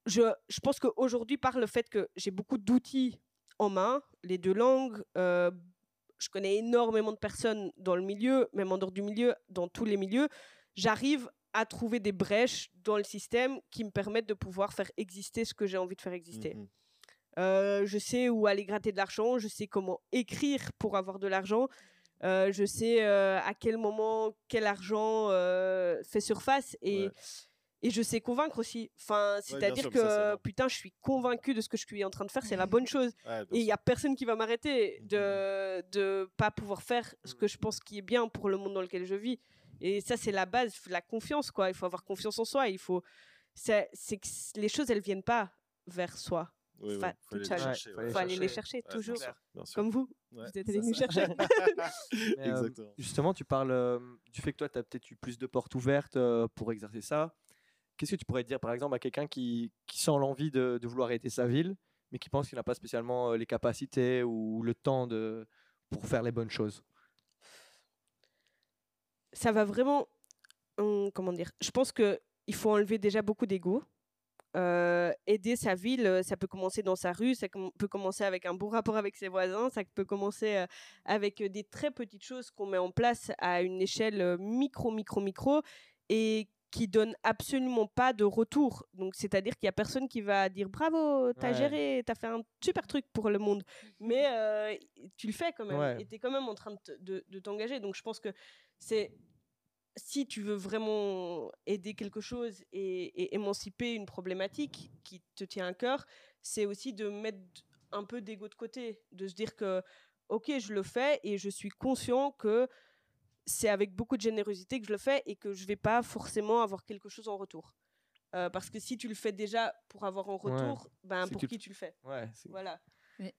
[SPEAKER 3] je, je pense qu'aujourd'hui, par le fait que j'ai beaucoup d'outils en main, les deux langues, je connais énormément de personnes dans le milieu, même en dehors du milieu, dans tous les milieux. J'arrive à trouver des brèches dans le système qui me permettent de pouvoir faire exister ce que j'ai envie de faire exister. Mmh euh, je sais où aller gratter de l'argent, je sais comment écrire pour avoir de l'argent, euh, je sais euh, à quel moment quel argent fait surface et et je sais convaincre aussi. Enfin, c'est-à-dire que putain, je suis convaincu de ce que je suis en train de faire, c'est la bonne chose. et il y a personne qui va m'arrêter mmh, de de pas pouvoir faire ce que je pense qui est bien pour le monde dans lequel je vis. Et ça, c'est la base, la confiance, quoi. Il faut avoir confiance en soi. Il faut, c'est que les choses, elles viennent pas vers soi.
[SPEAKER 2] Il faut, aller les chercher,
[SPEAKER 3] faut aller les chercher toujours, comme vous. vous êtes allés nous chercher.
[SPEAKER 1] Euh, justement, tu parles euh, du fait que toi, tu as peut-être eu plus de portes ouvertes euh, pour exercer ça. Qu'est-ce que tu pourrais dire, par exemple, à quelqu'un qui, sent l'envie de, vouloir arrêter sa ville, mais qui pense qu'il n'a pas spécialement les capacités ou le temps de, pour faire les bonnes choses?
[SPEAKER 3] Ça va vraiment. Hum, comment dire Je pense qu'il faut enlever déjà beaucoup d'ego. Euh, aider sa ville, euh, ça peut commencer dans sa rue, ça peut commencer avec un bon rapport avec ses voisins, ça peut commencer euh, avec des très petites choses qu'on met en place à une échelle micro, micro, micro, et qui donne absolument pas de retour. Donc, c'est-à-dire qu'il y a personne qui va dire bravo, t'as géré géré, t'as fait un super truc pour le monde. Mais euh, tu le fais quand même. Et t'es quand même en train de, de, t'engager. Donc, je pense que c'est si tu veux vraiment aider quelque chose et, et, émanciper une problématique qui te tient à cœur, c'est aussi de mettre un peu d'ego de côté, de se dire que ok, je le fais et je suis conscient que c'est avec beaucoup de générosité que je le fais et que je vais pas forcément avoir quelque chose en retour. Euh, parce que si tu le fais déjà pour avoir en retour, ben pour qui tu le fais
[SPEAKER 1] ouais,
[SPEAKER 3] Voilà.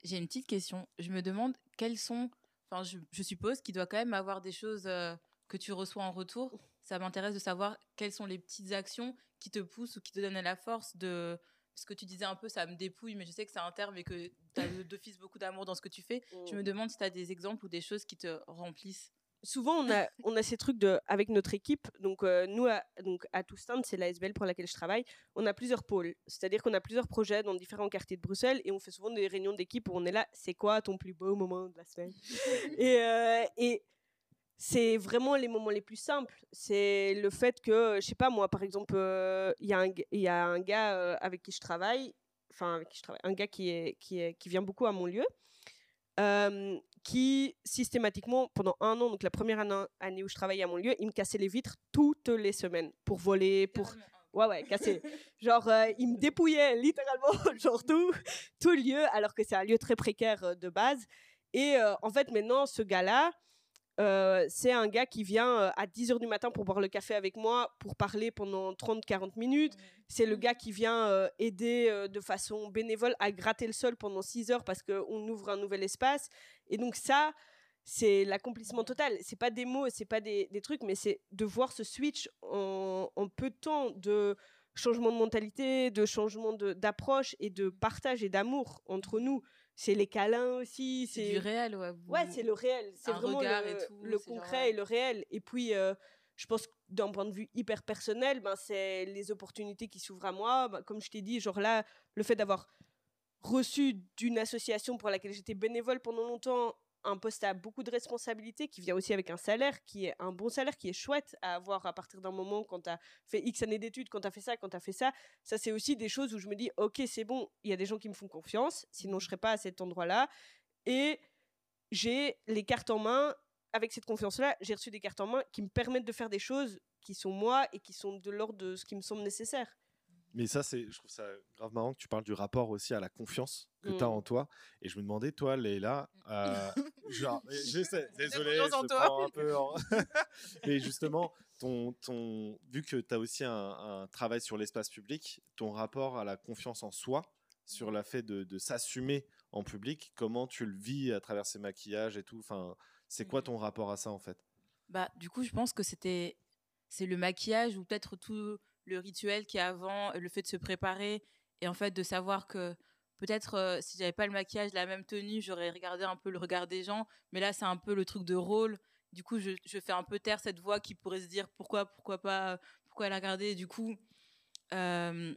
[SPEAKER 4] J'ai une petite question. Je me demande quelles sont. Enfin, je, suppose qu'il doit quand même avoir des choses euh, que tu reçois en retour. Ça m'intéresse de savoir quelles sont les petites actions qui te poussent ou qui te donnent la force de. Parce que tu disais un peu, ça me dépouille, mais je sais que c'est un terme et que tu as d'office beaucoup d'amour dans ce que tu fais. Je me mm. demande si tu as des exemples ou des choses qui te remplissent
[SPEAKER 3] souvent on a, on a ces trucs de, avec notre équipe. Donc euh, nous, à, donc à Toussaint, c'est la SBL pour laquelle je travaille, on a plusieurs pôles. C'est-à-dire qu'on a plusieurs projets dans différents quartiers de Bruxelles et on fait souvent des réunions d'équipe où on est là, c'est quoi ton plus beau moment de la semaine? Et, euh, et c'est vraiment les moments les plus simples. C'est le fait que, je sais pas moi, par exemple, euh, il y, a un, y a un gars avec qui je travaille, enfin avec qui je travaille, un gars qui, est, qui, est, qui vient beaucoup à mon lieu qui systématiquement, pendant un an, donc la première année où je travaillais à mon lieu, il me cassait les vitres toutes les semaines pour voler, pour... Ouais, ouais, casser. genre, euh, il me dépouillait littéralement, genre tout, tout lieu, alors que c'est un lieu très précaire euh, de base. Et euh, en fait, maintenant, ce gars-là, euh, c'est un gars qui vient euh, à 10h du matin pour boire le café avec moi, pour parler pendant 30-40 minutes. C'est le gars qui vient euh, aider de façon bénévole à gratter le sol pendant 6 heures parce qu'on ouvre un nouvel espace. Et donc ça, c'est l'accomplissement total. C'est pas des mots, c'est pas des, trucs, mais c'est de voir ce switch en, en, peu de temps de changement de mentalité, de changement d'approche et de partage et d'amour entre nous c'est les câlins aussi.
[SPEAKER 4] C'est du réel, ouais.
[SPEAKER 3] Ouais, c'est le réel. C'est vraiment le, concret et le réel. Et puis, euh, je pense que d'un point de vue hyper personnel, ben, c'est les opportunités qui s'ouvrent à moi. Ben, comme je t'ai dit, genre là, le fait d'avoir reçu d'une association pour laquelle j'étais bénévole pendant longtemps un poste à beaucoup de responsabilités, qui vient aussi avec un salaire, qui est un bon salaire, qui est chouette à avoir à partir d'un moment quand tu as fait X années d'études, quand tu as fait ça, quand tu as fait ça. Ça, c'est aussi des choses où je me dis, ok, c'est bon, il y a des gens qui me font confiance, sinon je serais pas à cet endroit-là. Et j'ai les cartes en main. Avec cette confiance-là, j'ai reçu des cartes en main qui me permettent de faire des choses qui sont moi et qui sont de l'ordre de ce qui me semble nécessaire.
[SPEAKER 2] Mais ça, c'est, je trouve ça grave marrant que tu parles du rapport aussi à la confiance que tu as mmh. en toi. Et je me demandais, toi, Leïla, euh, genre, j'essaie, désolé, je prends un peu. En... Mais justement, ton, ton, vu que tu as aussi un, travail sur l'espace public, ton rapport à la confiance en soi, sur le fait de, de s'assumer en public, comment tu le vis à travers ces maquillages et tout. Enfin, C'est quoi ton rapport à ça en fait?
[SPEAKER 4] Bah, du coup, je pense que c'était c'est le maquillage ou peut-être tout le rituel qui est avant, le fait de se préparer et en fait de savoir que peut-être euh, si j'avais pas le maquillage, la même tenue, j'aurais regardé un peu le regard des gens. Mais là, c'est un peu le truc de rôle. Du coup, je, je, fais un peu taire cette voix qui pourrait se dire pourquoi, pourquoi pas, pourquoi elle a regardé. Du coup, euh,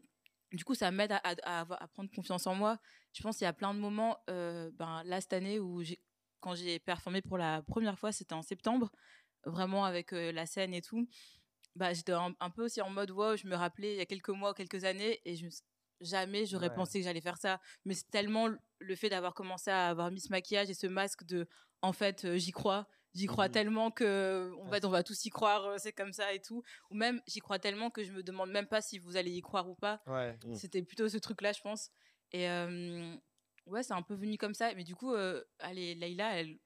[SPEAKER 4] du coup, ça m'aide à, à, à, prendre confiance en moi. Je pense qu'il y a plein de moments, euh, ben, là, cette année, où quand j'ai performé pour la première fois, c'était en septembre, vraiment avec euh, la scène et tout. Bah, j'étais un, un, peu aussi en mode, wow, je me rappelais il y a quelques mois, quelques années, et je, jamais j'aurais ouais. pensé que j'allais faire ça. Mais c'est tellement le fait d'avoir commencé à avoir mis ce maquillage et ce masque de, en fait, euh, j'y crois. J'y crois mmh. tellement que, en fait, on va tous y croire, euh, c'est comme ça et tout. Ou même, j'y crois tellement que je me demande même pas si vous allez y croire ou pas.
[SPEAKER 1] Ouais.
[SPEAKER 2] Mmh.
[SPEAKER 4] C'était plutôt ce truc-là, je pense. Et euh, ouais, c'est un peu venu comme ça. Mais du coup, euh, allez, Leïla, elle,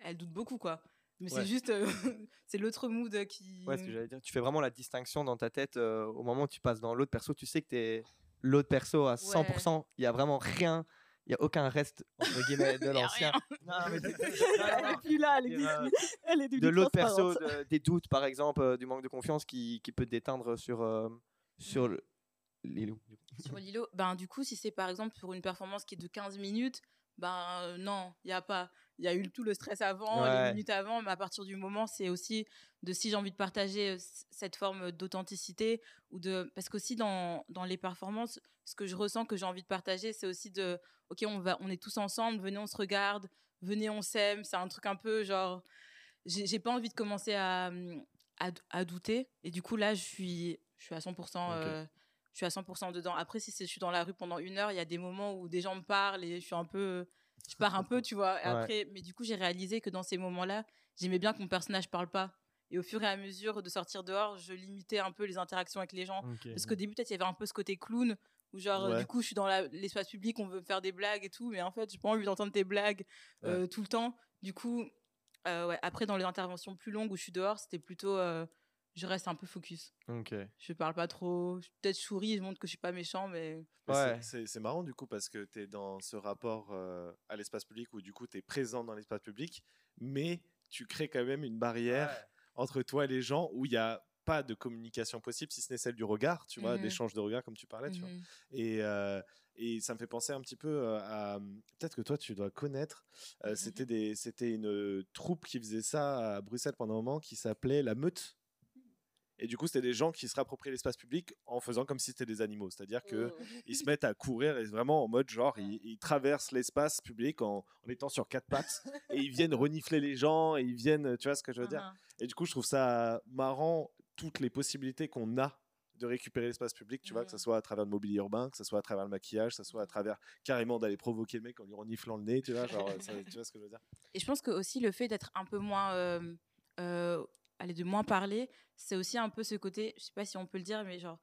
[SPEAKER 4] elle doute beaucoup, quoi. Mais ouais. c'est juste, euh, c'est l'autre mood qui.
[SPEAKER 1] Ouais, ce que j'allais dire. Tu fais vraiment la distinction dans ta tête au moment où tu passes dans l'autre perso. Tu sais que tu es l'autre perso à 100%. Ouais. Il y a vraiment rien il n'y a aucun reste entre guillemets de l'ancien.
[SPEAKER 3] Non, mais elle est plus là, elle est, elle est
[SPEAKER 1] de l'autre perso, de, des doutes par exemple, euh, du manque de confiance qui, qui peut te déteindre sur, euh, sur le, Lilo.
[SPEAKER 4] Sur Lilo, ben, du coup, si c'est par exemple pour une performance qui est de 15 minutes, ben euh, non, il n'y a pas. Il y a eu tout le stress avant, ouais. les minutes avant, mais à partir du moment, c'est aussi de si j'ai envie de partager cette forme d'authenticité ou de parce qu'aussi dans, dans les performances, ce que je ressens que j'ai envie de partager, c'est aussi de ok, on va, on est tous ensemble, venez, on se regarde, venez, on s'aime. C'est un truc un peu genre, j'ai pas envie de commencer à, à, à, douter. Et du coup là, je suis, je suis à 100%. Okay. Euh, je suis à 100% dedans. Après, si je suis dans la rue pendant une heure, il y a des moments où des gens me parlent et je suis un peu, je pars un peu, tu vois. Et après, mais du coup, j'ai réalisé que dans ces moments-là, j'aimais bien que mon personnage parle pas. Et au fur et à mesure de sortir dehors, je limitais un peu les interactions avec les gens. Okay. Parce qu'au début, peut-être, il y avait un peu ce côté clown, où genre, ouais. du coup, je suis dans l'espace public, on veut me faire des blagues et tout, mais en fait, j'ai pas envie d'entendre tes blagues euh, ouais. tout le temps. Du coup, euh, ouais, après, dans les interventions plus longues où je suis dehors, c'était plutôt... Je reste un peu focus.
[SPEAKER 1] Ok.
[SPEAKER 4] Je parle pas trop. Peut-être je souris, je montre que je suis pas méchant, mais.
[SPEAKER 2] ouais. C'est marrant du coup parce que tu es dans ce rapport euh, à l'espace public où du coup tu es présent dans l'espace public, mais tu crées quand même une barrière ouais. entre toi et les gens où il y a pas de communication possible si ce n'est celle du regard, tu vois, mm -hmm. d'échange de regard comme tu parlais, mm -hmm. tu vois. Et, euh, et ça me fait penser un petit peu euh, à. Peut-être que toi, tu dois connaître. Euh, -hmm. C'était une troupe qui faisait ça à Bruxelles pendant un moment qui s'appelait La Meute. Et du coup, c'était des gens qui se rapproprient l'espace public en faisant comme si c'était des animaux. C'est-à-dire qu'ils se mettent à courir et vraiment en mode genre, ils, ils traversent l'espace public en, en, étant sur quatre pattes et ils viennent renifler les gens et ils viennent, tu vois ce que je veux dire? Et du coup, je trouve ça marrant, toutes les possibilités qu'on a de récupérer l'espace public, tu vois, que ce soit à travers le mobilier urbain, que ce soit à travers le maquillage, que ce soit à travers carrément d'aller provoquer le mec en lui reniflant le nez, tu vois, genre, ça, tu vois ce que je veux dire?
[SPEAKER 4] Et je pense que aussi le fait d'être un peu moins. Euh, euh, aller de moins parler, c'est aussi un peu ce côté, je sais pas si on peut le dire, mais genre,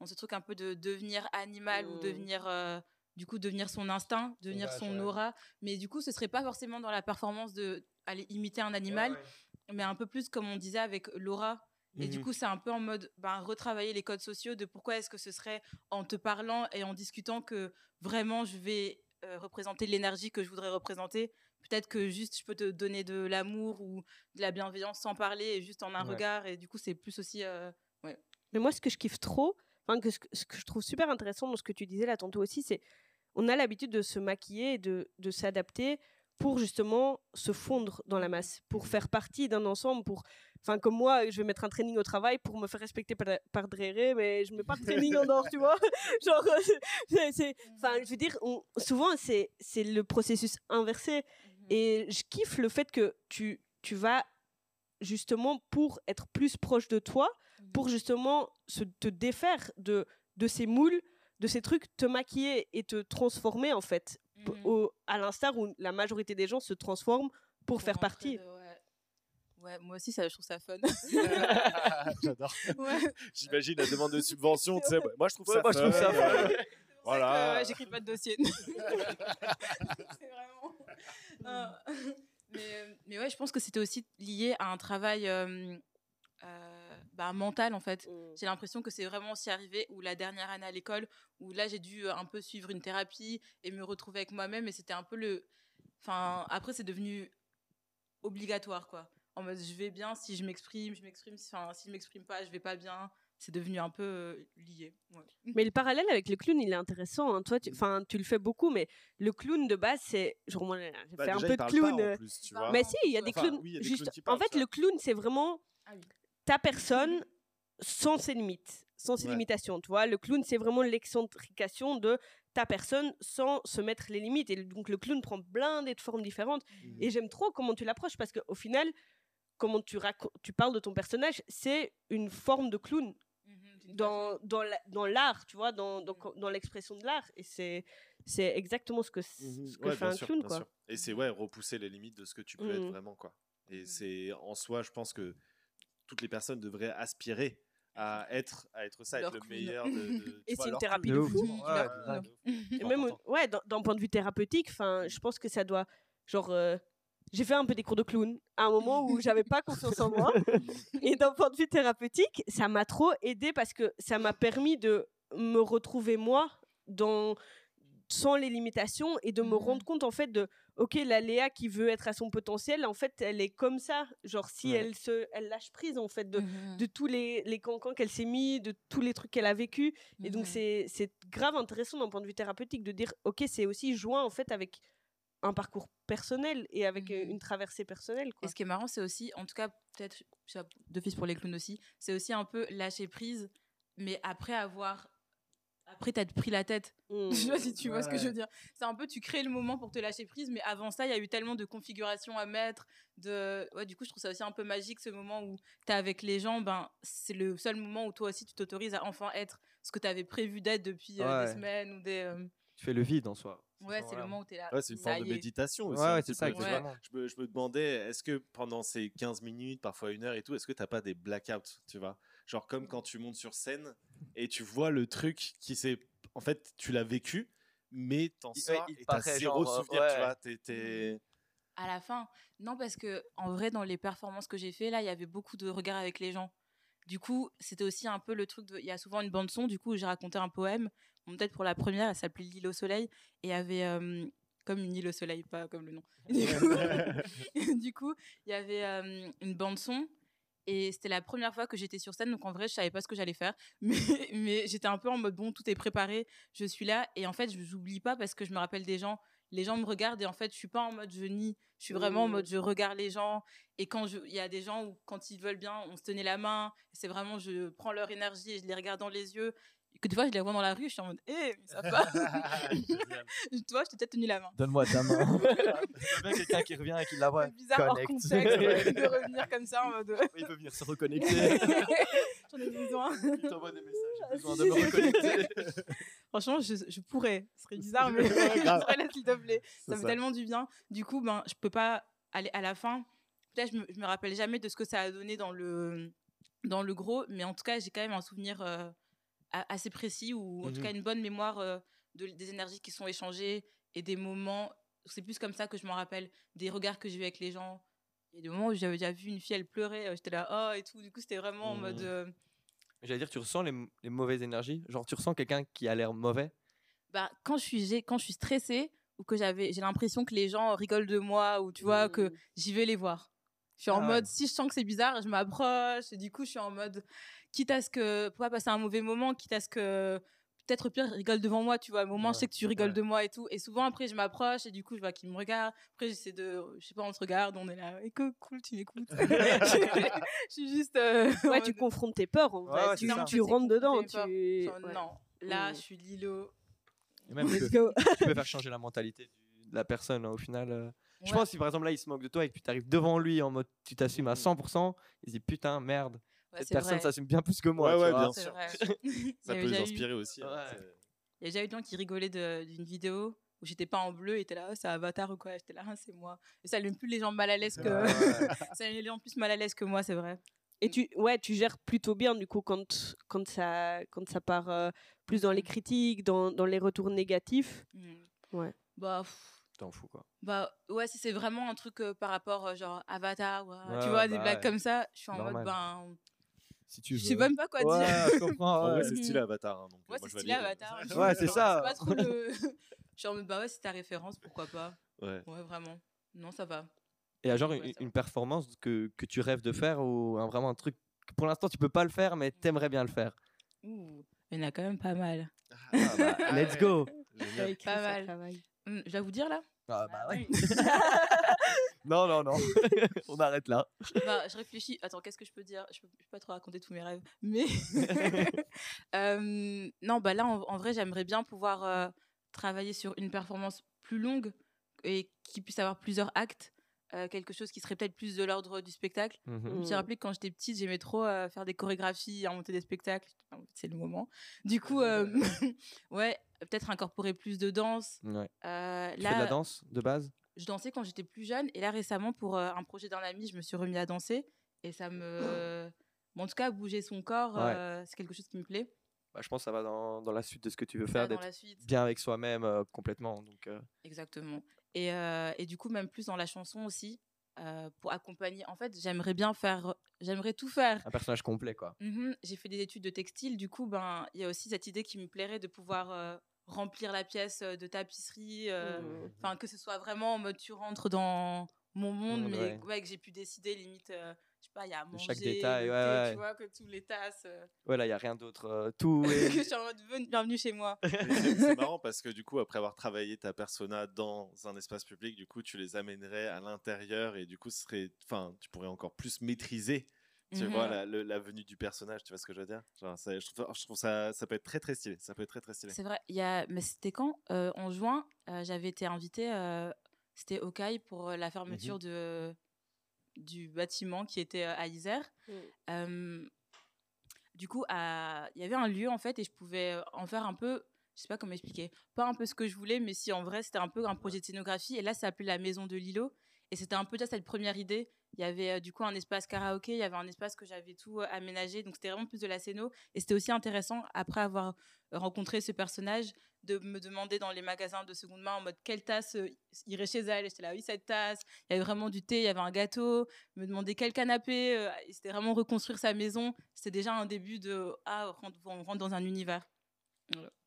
[SPEAKER 4] on ce truc un peu de devenir animal mmh. ou devenir, euh, du coup, devenir son instinct, devenir son aura. Mais du coup, ce serait pas forcément dans la performance de aller imiter un animal, ouais, ouais. mais un peu plus comme on disait avec l'aura. Et mmh. du coup, c'est un peu en mode ben, retravailler les codes sociaux de pourquoi est-ce que ce serait en te parlant et en discutant que vraiment je vais euh, représenter l'énergie que je voudrais représenter peut-être que juste je peux te donner de l'amour ou de la bienveillance sans parler et juste en un ouais. regard et du coup c'est plus aussi euh, ouais.
[SPEAKER 3] mais moi ce que je kiffe trop enfin que ce, ce, que je trouve super intéressant dans ce que tu disais là tantôt aussi c'est on a l'habitude de se maquiller et de, de s'adapter pour justement se fondre dans la masse pour faire partie d'un ensemble pour Enfin, comme moi, je vais mettre un training au travail pour me faire respecter par, par Dréré, mais je mets pas de training en dehors, tu vois. Genre, enfin, je veux dire, on, souvent, c'est, c'est le processus inversé. Et je kiffe le fait que tu, tu vas justement pour être plus proche de toi, pour justement se, te défaire de, de ces moules, de ces trucs, te maquiller et te transformer en fait, mm -hmm. au, à l'instar où la majorité des gens se transforment pour, pour faire partie.
[SPEAKER 4] De, ouais. ouais. moi aussi, ça, je trouve ça fun.
[SPEAKER 2] J'adore. Ouais. J'imagine la demande de subvention, tu sais. Moi, je trouve ça
[SPEAKER 1] moi,
[SPEAKER 2] fun.
[SPEAKER 1] Je trouve ça fun.
[SPEAKER 2] Voilà.
[SPEAKER 4] Ouais, J'écris pas de dossier. c'est vraiment. Euh, mais, mais ouais, je pense que c'était aussi lié à un travail euh, euh, bah, mental en fait. Mmh. J'ai l'impression que c'est vraiment aussi arrivé où la dernière année à l'école, où là j'ai dû un peu suivre une thérapie et me retrouver avec moi-même et c'était un peu le. Enfin, après c'est devenu obligatoire, quoi. En mode, je vais bien si je m'exprime, je m'exprime, enfin, si je m'exprime pas, je vais pas bien. C'est devenu un peu euh, lié. ouais.
[SPEAKER 3] Mais le parallèle avec le clown, il est intéressant. hein. Toi, tu, enfin, tu le fais beaucoup, mais le clown de base, c'est genre moi, j'ai
[SPEAKER 2] Bah,
[SPEAKER 3] fait un peu de clown.
[SPEAKER 2] pas, en plus, tu
[SPEAKER 4] Bah,
[SPEAKER 2] vois.
[SPEAKER 3] Mais si, il y a des
[SPEAKER 2] Enfin,
[SPEAKER 3] clowns.
[SPEAKER 2] oui, il y a des
[SPEAKER 3] juste-
[SPEAKER 2] clowns
[SPEAKER 3] en fait, le clown, c'est vraiment
[SPEAKER 4] Ah oui.
[SPEAKER 3] ta personne sans ses limites, sans ses
[SPEAKER 2] Ouais.
[SPEAKER 3] limitations. Tu vois, le clown, c'est vraiment l'excentrication de ta personne sans se mettre les limites. Et donc, le clown prend plein de formes différentes.
[SPEAKER 2] Mhm.
[SPEAKER 3] Et j'aime trop comment tu l'approches parce qu'au final, comment tu, parles de ton personnage, c'est une forme de clown dans, dans, la- dans l'art, tu vois, dans, dans,
[SPEAKER 4] Mm.
[SPEAKER 3] dans l'expression de l'art. Et c'est, c'est exactement ce que,
[SPEAKER 2] Mhm.
[SPEAKER 3] ce que
[SPEAKER 2] Ouais,
[SPEAKER 3] fait un
[SPEAKER 2] sûr,
[SPEAKER 3] clown, quoi.
[SPEAKER 2] sûr. Et c'est ouais, repousser les limites de ce que tu peux être
[SPEAKER 3] Mhm.
[SPEAKER 2] vraiment, quoi. Et
[SPEAKER 4] Mhm.
[SPEAKER 2] c'est en soi, je pense que toutes les personnes devraient aspirer à être, à être ça,
[SPEAKER 4] Leur
[SPEAKER 2] être le meilleur de. de-
[SPEAKER 3] Et c'est une thérapie de fou.
[SPEAKER 1] Ouais,
[SPEAKER 2] Ouais.
[SPEAKER 3] Et même, ouais, d'un d'un point de vue thérapeutique, enfin, je pense que ça doit, genre, euh, j'ai fait un peu des cours de clown à un moment où j'avais pas confiance en moi. Et d'un point de vue thérapeutique, ça m'a trop aidé parce que ça m'a permis de me retrouver moi dans sans les limitations et de me
[SPEAKER 4] Mhm.
[SPEAKER 3] rendre compte en fait de ok la Léa qui veut être à son potentiel en fait elle est comme ça genre si
[SPEAKER 1] Ouais.
[SPEAKER 3] elle se elle lâche prise en fait de,
[SPEAKER 4] Mhm.
[SPEAKER 3] de tous les, les cancans qu'elle s'est mis, de tous les trucs qu'elle a vécu. Et donc,
[SPEAKER 4] Mhm.
[SPEAKER 3] c'est c'est grave intéressant d'un point de vue thérapeutique de dire, OK, c'est aussi joint en fait avec un parcours personnel et avec euh,
[SPEAKER 4] Mhm.
[SPEAKER 3] une traversée personnelle.
[SPEAKER 4] Et
[SPEAKER 3] Quoi.
[SPEAKER 4] ce qui est marrant, c'est aussi, en tout cas, peut-être, d'office pour les clowns aussi, c'est aussi un peu lâcher prise, mais après avoir. Après t'être pris la tête.
[SPEAKER 3] Mm.
[SPEAKER 4] Je sais pas si tu vois ce que je veux dire. C'est un peu, tu crées le moment pour te lâcher prise, mais avant ça, il y a eu tellement de configurations à mettre. De... Ouais, du coup, je trouve ça aussi un peu magique ce moment où tu es avec les gens. Ben, c'est le seul moment où toi aussi tu t'autorises à enfin être ce que tu avais prévu d'être depuis euh, des semaines ou des. euh,
[SPEAKER 1] Tu fais le vide en soi.
[SPEAKER 4] Ouais, c'est le
[SPEAKER 1] moment
[SPEAKER 4] où tu es là.
[SPEAKER 2] Ouais, c'est une forme de méditation aussi.
[SPEAKER 1] Ouais, ouais, c'est ça, exactement.
[SPEAKER 2] Je me, je me demandais, est-ce que pendant ces 15 minutes, parfois une heure et tout, est-ce que t'as pas des blackouts, tu vois? Genre comme quand tu montes sur scène et tu vois le truc qui s'est... En fait, tu l'as vécu, mais t'en sors
[SPEAKER 1] ouais, il te
[SPEAKER 2] et t'as
[SPEAKER 1] paraît
[SPEAKER 2] zéro
[SPEAKER 1] genre, euh,
[SPEAKER 2] souvenir,
[SPEAKER 1] ouais.
[SPEAKER 2] tu vois t'es-
[SPEAKER 4] À la fin, non, parce que en vrai, dans les performances que j'ai fait, là, il y avait beaucoup de regards avec les gens. Du coup, c'était aussi un peu le truc de. Il y a souvent une bande-son, du coup, j'ai raconté un poème. Bon, Peut-être pour la première, elle s'appelait L'île au soleil. Et il y avait. euh, comme une île au soleil, pas comme le nom. Du coup, du coup, il y avait euh, une bande-son. Et c'était la première fois que j'étais sur scène, donc en vrai, je savais pas ce que j'allais faire. Mais, mais j'étais un peu en mode, bon, tout est préparé, je suis là. Et en fait, je n'oublie pas parce que je me rappelle des gens les gens me regardent et en fait, je suis pas en mode je nie, je suis vraiment en mode je regarde les gens. Et quand il y a des gens où, quand ils veulent bien, on se tenait la main, c'est vraiment, je prends leur énergie et je les regarde dans les yeux. Que des fois, je les vois dans la rue, je suis en mode, hé, mais ça va. Toi, je t'ai peut-être tenu la main.
[SPEAKER 1] Donne-moi ta main. Il y a quelqu'un qui revient et qui la voit.
[SPEAKER 4] C'est bizarre hors
[SPEAKER 1] connect.
[SPEAKER 4] contexte ouais, de revenir comme ça en mode.
[SPEAKER 1] Il peut venir se reconnecter.
[SPEAKER 4] J'en ai besoin.
[SPEAKER 1] Il t'envoie des messages. J'ai besoin de me reconnecter.
[SPEAKER 4] Franchement, je, je pourrais. Ce serait bizarre, mais je pourrais là, s'il te plaît. Ça fait
[SPEAKER 2] ça.
[SPEAKER 4] tellement du bien. Du coup, ben, je peux pas aller à la fin. Peut-être je me, je me rappelle jamais de ce que ça a donné dans le, dans le gros, mais en tout cas, j'ai quand même un souvenir euh, assez précis ou en tout cas une bonne mémoire euh, de, des énergies qui sont échangées et des moments. C'est plus comme ça que je m'en rappelle, des regards que j'ai eu avec les gens. Il y a des moments où j'avais déjà vu une fille, elle pleurait, euh, j'étais là, oh et tout. Du coup, c'était vraiment en
[SPEAKER 2] Mhm.
[SPEAKER 4] mode. euh,
[SPEAKER 1] J'allais dire, tu ressens les, les mauvaises énergies? Genre, tu ressens quelqu'un qui a l'air mauvais?
[SPEAKER 4] Bah, quand je suis quand je suis stressée ou que j'ai l'impression que les gens rigolent de moi ou tu vois que j'y vais les voir. Je suis en
[SPEAKER 1] Ah ouais.
[SPEAKER 4] mode si je sens que c'est bizarre, je m'approche et du coup je suis en mode quitte à ce que pour pas passer un mauvais moment, quitte à ce que peut-être au pire ils rigolent devant moi, tu vois, à un moment je
[SPEAKER 1] Ouais,
[SPEAKER 4] sais que tu rigoles
[SPEAKER 1] ouais.
[SPEAKER 4] de moi et tout et souvent après je m'approche et du coup je vois qu'ils me regardent. Après j'essaie de je sais pas on se regarde, on est là et que cool, tu m'écoutes. je suis juste euh,
[SPEAKER 3] Ouais, tu confrontes tes peurs en
[SPEAKER 1] Ouais,
[SPEAKER 3] tu, tu rentres dedans. Tu...
[SPEAKER 4] Genre,
[SPEAKER 3] ouais.
[SPEAKER 4] non, là
[SPEAKER 3] Mm.
[SPEAKER 4] je suis Lilo.
[SPEAKER 1] Et même, tu
[SPEAKER 3] Let's
[SPEAKER 1] peux,
[SPEAKER 3] go.
[SPEAKER 1] tu peux faire changer la mentalité de la personne hein, au final. euh. Je pense si par exemple là il se moque de toi et que tu t'arrives devant lui en mode tu t'assumes à 100%, il se dit putain merde,
[SPEAKER 4] Ouais,
[SPEAKER 1] cette personne s'assume bien plus que moi.
[SPEAKER 2] Ouais, bien sûr. Ça peut les
[SPEAKER 4] eu-
[SPEAKER 2] inspirer aussi. hein,
[SPEAKER 4] Il y a déjà eu des gens qui rigolaient d'une vidéo où j'étais pas en bleu et étaient là, oh, c'est Avatar ou quoi? J'étais là, Ah, c'est moi. Et ça allait plus les gens mal à l'aise que.
[SPEAKER 1] Ouais, ouais.
[SPEAKER 4] ça les gens plus mal à l'aise que moi, c'est vrai.
[SPEAKER 3] Et tu, ouais, tu gères plutôt bien du coup quand, quand, ça, quand ça part euh, plus dans les critiques, dans, dans les retours négatifs?
[SPEAKER 4] Mm.
[SPEAKER 3] Ouais.
[SPEAKER 4] Bah,
[SPEAKER 1] T'en fous quoi.
[SPEAKER 4] bah ouais, si c'est vraiment un truc euh, par rapport, euh, genre Avatar, ou, euh,
[SPEAKER 1] Ouais,
[SPEAKER 4] tu vois, des
[SPEAKER 1] bah
[SPEAKER 4] blagues
[SPEAKER 1] ouais.
[SPEAKER 4] comme ça, je suis en
[SPEAKER 1] Normal.
[SPEAKER 4] mode, ben.
[SPEAKER 1] Si tu
[SPEAKER 4] Je sais même pas quoi
[SPEAKER 1] Ouais,
[SPEAKER 4] dire.
[SPEAKER 1] je comprends. Ouais.
[SPEAKER 2] c'est stylé Avatar. hein, donc, euh,
[SPEAKER 4] Ouais,
[SPEAKER 2] moi,
[SPEAKER 4] c'est
[SPEAKER 2] je
[SPEAKER 4] stylé. Avatar.
[SPEAKER 1] Ouais, c'est ça.
[SPEAKER 4] pas trop le. mode, bah ouais, c'est ta référence, pourquoi pas.
[SPEAKER 2] Ouais.
[SPEAKER 4] Ouais, vraiment. Non, ça va.
[SPEAKER 1] Et à genre
[SPEAKER 4] Ouais,
[SPEAKER 1] une, performance que, que tu rêves de faire ou un- vraiment un truc que pour l'instant tu peux pas le faire mais t'aimerais bien le faire?
[SPEAKER 4] Ouh, il y en a quand même pas mal.
[SPEAKER 2] Ah, bah, ah
[SPEAKER 1] Let's
[SPEAKER 2] ouais.
[SPEAKER 1] go.
[SPEAKER 4] Pas mal. vais vous dire là
[SPEAKER 1] Ah bah
[SPEAKER 4] Ah oui.
[SPEAKER 1] Non non non. On arrête là.
[SPEAKER 4] Bah, je réfléchis. Attends, qu'est-ce que je peux dire? Je peux, je peux pas trop raconter tous mes rêves. Mais Euh, non, bah là, en, en vrai, j'aimerais bien pouvoir euh, travailler sur une performance plus longue et qui puisse avoir plusieurs actes. euh, quelque chose qui serait peut-être plus de l'ordre du spectacle.
[SPEAKER 1] Mhm.
[SPEAKER 4] Je me suis rappelé que quand j'étais petite, j'aimais trop euh, faire des chorégraphies, monter des spectacles. C'est le moment. Du coup, euh, ouais, peut-être incorporer plus de danse.
[SPEAKER 1] Ouais.
[SPEAKER 4] Euh,
[SPEAKER 1] Tu
[SPEAKER 4] là,
[SPEAKER 1] fais de la danse de base?
[SPEAKER 4] je dansais quand j'étais plus jeune et là récemment pour euh, un projet d'un ami je me suis remis à danser et ça me bon, en tout cas bouger son corps
[SPEAKER 1] Ouais.
[SPEAKER 4] euh, c'est quelque chose qui me plaît
[SPEAKER 1] Bah, je pense que ça va dans, dans la suite de ce que tu veux faire d'être bien avec soi-même complètement donc
[SPEAKER 4] exactement et, et du coup même plus dans la chanson aussi pour accompagner en fait j'aimerais bien faire j'aimerais tout faire
[SPEAKER 1] un personnage complet quoi.
[SPEAKER 4] Mhm, j'ai fait des études de textile du coup ben il y a aussi cette idée qui me plairait de pouvoir remplir la pièce de tapisserie euh,
[SPEAKER 3] Mm.
[SPEAKER 4] enfin que ce soit vraiment en mode tu rentres dans mon monde
[SPEAKER 1] Monde,
[SPEAKER 4] mais
[SPEAKER 1] ouais.
[SPEAKER 4] ouais, que j'ai pu décider limite euh, je sais pas il y a à manger
[SPEAKER 1] chaque détail, ouais,
[SPEAKER 4] tu vois que tous les tasses euh,
[SPEAKER 1] Ouais là il y a rien d'autre euh, tout
[SPEAKER 4] que
[SPEAKER 1] est
[SPEAKER 4] je suis en mode Ven- bienvenue chez moi
[SPEAKER 2] c'est marrant parce que du coup, après avoir travaillé ta persona dans un espace public, du coup, tu les amènerais à l'intérieur et du coup, ce serait, enfin, tu pourrais encore plus maîtriser, tu
[SPEAKER 4] Mhm.
[SPEAKER 2] vois, la, le- la venue du personnage. Tu vois ce que je veux dire? Genre, ça- je, trouve, je trouve ça, ça peut être très très stylé. Ça peut être très très stylé.
[SPEAKER 4] c'est vrai il y a mais c'était quand? Euh, en juin euh, j'avais été invitée euh, c'était au CAI pour la fermeture
[SPEAKER 1] Mmh
[SPEAKER 4] de du bâtiment qui était à Isère
[SPEAKER 3] Mm.
[SPEAKER 4] Euh, du coup, à- il y avait un lieu en fait et je pouvais en faire un peu, je sais pas comment expliquer, pas un peu ce que je voulais, mais si en vrai c'était un peu un projet de scénographie. Et là, ça s'appelait la Maison de Lilo et c'était un peu déjà cette première idée. Il y avait du coup un espace karaoké, il y avait un espace que j'avais tout aménagé, donc c'était vraiment plus de la scéno. Et c'était aussi intéressant après avoir rencontré ce personnage de me demander dans les magasins de seconde main en mode quelle tasse irait chez elle. J'étais là, oui, cette tasse. Il y avait vraiment du thé, il y avait un gâteau me demander quel canapé. c'était vraiment reconstruire sa maison. C'était déjà un début de ah, on rentre, dans un univers.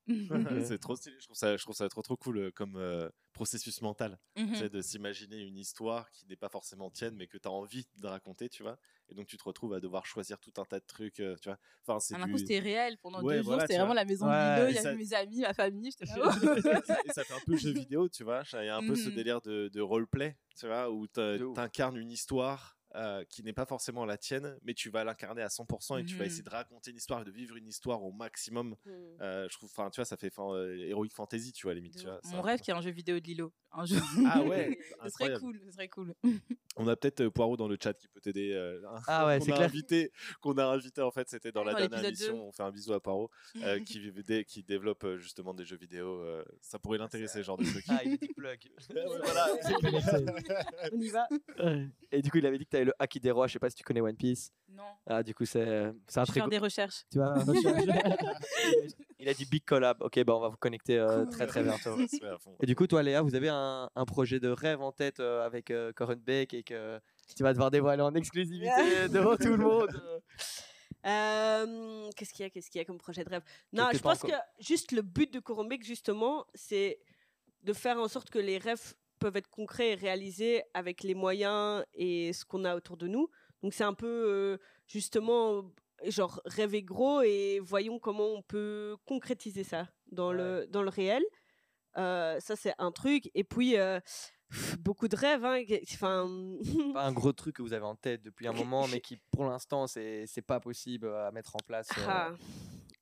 [SPEAKER 2] c'est trop stylé. Je trouve ça, je trouve ça trop trop cool euh, comme euh, processus mental.
[SPEAKER 4] Mhm.
[SPEAKER 2] De s'imaginer une histoire qui n'est pas forcément tienne, mais que tu as envie de raconter, tu vois. Et donc tu te retrouves à devoir choisir tout un tas de trucs, euh, tu vois. Enfin, c'est
[SPEAKER 4] Un
[SPEAKER 2] du-
[SPEAKER 4] coup, c'était réel. Pendant
[SPEAKER 2] Ouais,
[SPEAKER 4] deux
[SPEAKER 2] voilà,
[SPEAKER 4] jours, c'était vraiment
[SPEAKER 2] vois.
[SPEAKER 4] la maison
[SPEAKER 1] Ouais,
[SPEAKER 4] de Lilo. Il y avait
[SPEAKER 2] ça-
[SPEAKER 4] mes amis, ma famille. J'étais là, oh.
[SPEAKER 2] et ça fait un peu jeu vidéo, tu vois. Il y a un peu ce
[SPEAKER 4] Mhm.
[SPEAKER 2] délire de, de roleplay, tu vois, où tu
[SPEAKER 1] De ouf.
[SPEAKER 2] incarnes une histoire euh, qui n'est pas forcément la tienne, mais tu vas l'incarner à 100% et tu vas essayer de raconter une histoire et de vivre une histoire au maximum.
[SPEAKER 3] Mm.
[SPEAKER 2] Euh, je trouve, enfin, tu vois, ça fait fan- euh, heroic fantasy, tu vois, limite. Tu vois,
[SPEAKER 4] Mon
[SPEAKER 2] un-
[SPEAKER 4] rêve, qui est un jeu vidéo de Lilo. Un jeu.
[SPEAKER 2] Ah ouais,
[SPEAKER 4] ce serait cool. Ce serait cool.
[SPEAKER 2] On a peut-être euh, Poirot dans le chat qui peut t'aider. euh, hein,
[SPEAKER 1] Ah ouais,
[SPEAKER 2] qu'on
[SPEAKER 1] c'est
[SPEAKER 2] a
[SPEAKER 1] clair.
[SPEAKER 2] Invité, qu'on a invité en fait, c'était dans
[SPEAKER 4] Ah,
[SPEAKER 2] la
[SPEAKER 4] dans
[SPEAKER 2] dernière émission. On fait un bisou à Poirot euh, qui, développe justement des jeux vidéo. euh, ça pourrait l'intéresser, ce genre de truc.
[SPEAKER 1] Ah il a dit plug.
[SPEAKER 2] voilà.
[SPEAKER 3] On y va.
[SPEAKER 1] Et du coup il avait dit que le Haki des rois, je sais pas si tu connais One Piece.
[SPEAKER 4] Non.
[SPEAKER 1] Ah du coup c'est c'est un
[SPEAKER 4] Je vais
[SPEAKER 1] très
[SPEAKER 4] faire des recherches.
[SPEAKER 1] tu vois il a dit big collab. OK bah on va vous connecter euh, très très bientôt.
[SPEAKER 2] Ça se fait à fond.
[SPEAKER 1] Et du coup, toi, Léa, vous avez un, un projet de rêve en tête euh, avec euh, Corinne Beck et que tu vas devoir dévoiler en exclusivité devant tout le monde. euh.
[SPEAKER 3] Euh, qu'est-ce qu'il y a Qu'est-ce qu'il y a comme projet de rêve? Non, je pense
[SPEAKER 1] encore-
[SPEAKER 3] que juste le but de Corombec, justement, c'est de faire en sorte que les rêves peuvent être concrets et réalisés avec les moyens et ce qu'on a autour de nous. Donc c'est un peu euh, justement genre rêver gros et voyons comment on peut concrétiser ça dans le dans le réel. Euh, ça c'est un truc et puis euh, pff, beaucoup de rêves. hein, Enfin
[SPEAKER 1] Pas un gros truc que vous avez en tête depuis un moment, mais qui pour l'instant, c'est c'est pas possible à mettre en place
[SPEAKER 3] ah.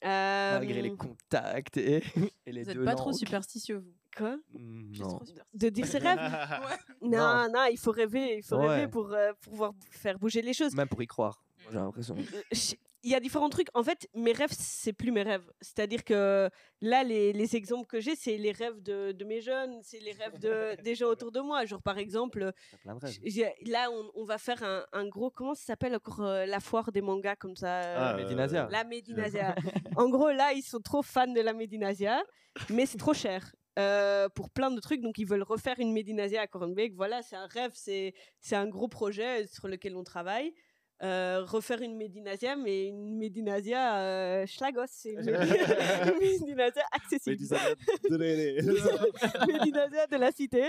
[SPEAKER 3] Euh,
[SPEAKER 1] malgré les contacts et, et les
[SPEAKER 4] Vous
[SPEAKER 1] deux
[SPEAKER 4] n'êtes pas trop superstitieux, vous.
[SPEAKER 3] Quoi
[SPEAKER 1] Mm, Non.
[SPEAKER 4] superstitieuse.
[SPEAKER 3] de dire ses rêves
[SPEAKER 4] Ouais.
[SPEAKER 3] Non, non, il faut rêver, il faut
[SPEAKER 1] Ouais.
[SPEAKER 3] rêver pour euh, pouvoir faire bouger les choses.
[SPEAKER 1] Même pour y croire, j'ai l'impression.
[SPEAKER 3] Euh, je- Il y a différents trucs. En fait, mes rêves, c'est plus mes rêves. C'est-à-dire que là, les, les exemples que j'ai, c'est les rêves de, de mes jeunes, c'est les rêves de, des gens autour de moi. Genre, par exemple, là, on, on va faire un, un gros. Comment ça s'appelle encore euh, la foire des mangas comme ça euh,
[SPEAKER 2] Ah,
[SPEAKER 1] Medinasia.
[SPEAKER 3] La Medinasia. en gros, là, ils sont trop fans de la Medinasia, mais c'est trop cher. Euh, pour plein de trucs, donc ils veulent refaire une Medinasia à Cornbeek. Voilà, c'est un rêve, c'est c'est un gros projet sur lequel on travaille. euh, refaire une Médinasia, mais une Médinasia euh, schlagos, c'est une Médinasia accessible. Médinasia de la cité.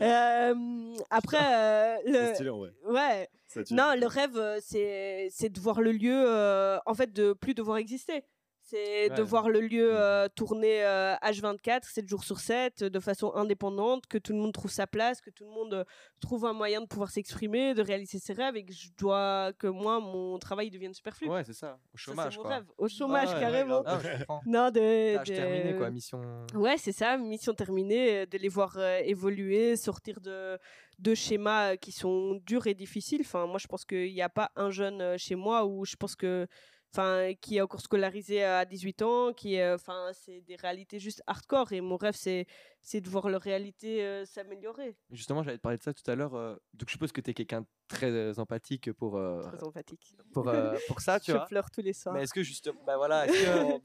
[SPEAKER 3] Euh, après, le...
[SPEAKER 2] Stylé, ouais.
[SPEAKER 3] ouais. Non, le rêve, euh, c'est c'est de voir le lieu, euh, en fait, de plus devoir exister. C'est de voir le lieu euh, tourner euh, H24, 7 jours sur 7, de façon indépendante, que tout le monde trouve sa place, que tout le monde euh, trouve un moyen de pouvoir s'exprimer, de réaliser ses rêves et que je dois que moi, mon travail devienne superflu.
[SPEAKER 1] Ouais, c'est ça. Au
[SPEAKER 3] Ça, c'est
[SPEAKER 1] chômage,
[SPEAKER 3] mon
[SPEAKER 1] quoi.
[SPEAKER 3] rêve. Au chômage,
[SPEAKER 1] Ouais, ouais,
[SPEAKER 3] carrément.
[SPEAKER 1] Ah,
[SPEAKER 3] non, de, de-
[SPEAKER 1] terminée, quoi. Mission.
[SPEAKER 3] Ouais, c'est ça, mission terminée, euh, de les voir euh, évoluer, sortir de, de schémas qui sont durs et difficiles. Enfin, moi, je pense qu'il n'y a pas un jeune chez moi où je pense que, enfin, qui est encore scolarisé à 18 ans, qui, est, euh, enfin, c'est des réalités juste hardcore. Et mon rêve, c'est, c'est de voir leur réalité euh, s'améliorer.
[SPEAKER 1] Justement, j'allais te parler de ça tout à l'heure. euh, donc, je suppose que tu es quelqu'un de très empathique pour, euh,
[SPEAKER 3] Très empathique.
[SPEAKER 1] pour, euh, pour ça, tu
[SPEAKER 3] je
[SPEAKER 1] vois.
[SPEAKER 3] pleure tous les soirs.
[SPEAKER 1] Mais est-ce que justement, bah voilà, est-ce que,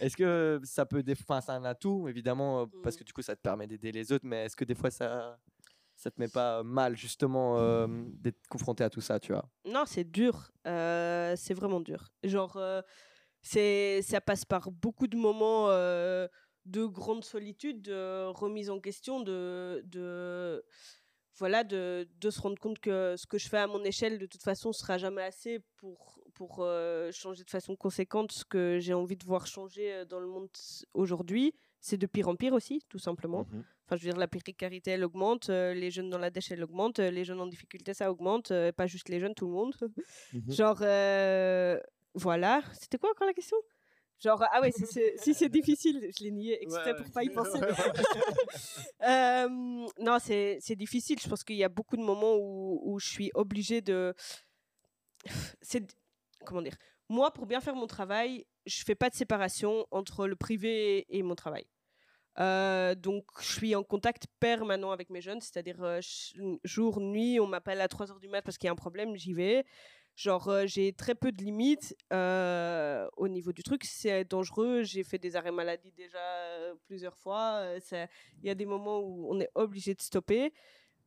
[SPEAKER 1] est-ce que ça peut, des... enfin, c'est un atout évidemment parce
[SPEAKER 3] Mm.
[SPEAKER 1] que du coup ça te permet d'aider les autres, mais est-ce que des fois ça, ça te met pas mal justement euh, d'être confronté à tout ça, tu vois
[SPEAKER 3] Non, c'est dur. Euh, c'est vraiment dur. Genre, euh, c'est, ça passe par beaucoup de moments euh, de grande solitude, de remise en question, de, de, voilà, de, de se rendre compte que ce que je fais à mon échelle, de toute façon, sera jamais assez pour, pour euh, changer de façon conséquente ce que j'ai envie de voir changer dans le monde aujourd'hui. C'est de pire en pire aussi, tout simplement.
[SPEAKER 2] Mhm.
[SPEAKER 3] Enfin, je veux dire, la précarité, elle augmente, euh, les jeunes dans la dèche, elle augmente, euh, les jeunes en difficulté, ça augmente, euh, pas juste les jeunes, tout le monde.
[SPEAKER 2] Mhm.
[SPEAKER 3] Genre, euh, voilà. C'était quoi encore la question? Genre, ah ouais, si c'est si c'est difficile, je l'ai nié exprès
[SPEAKER 2] Ouais,
[SPEAKER 3] pour pas y penser. Euh, non, c'est c'est difficile. Je pense qu'il y a beaucoup de moments où, où je suis obligée de. C'est. Comment dire? Moi, pour bien faire mon travail, je fais pas de séparation entre le privé et mon travail. Euh, donc, je suis en contact permanent avec mes jeunes, c'est-à-dire euh, jour, nuit, on m'appelle à 3h du mat parce qu'il y a un problème, j'y vais. Genre, euh, j'ai très peu de limites au niveau du truc. C'est dangereux. J'ai fait des arrêts maladie déjà plusieurs fois. Il y a des moments où on est obligé de stopper.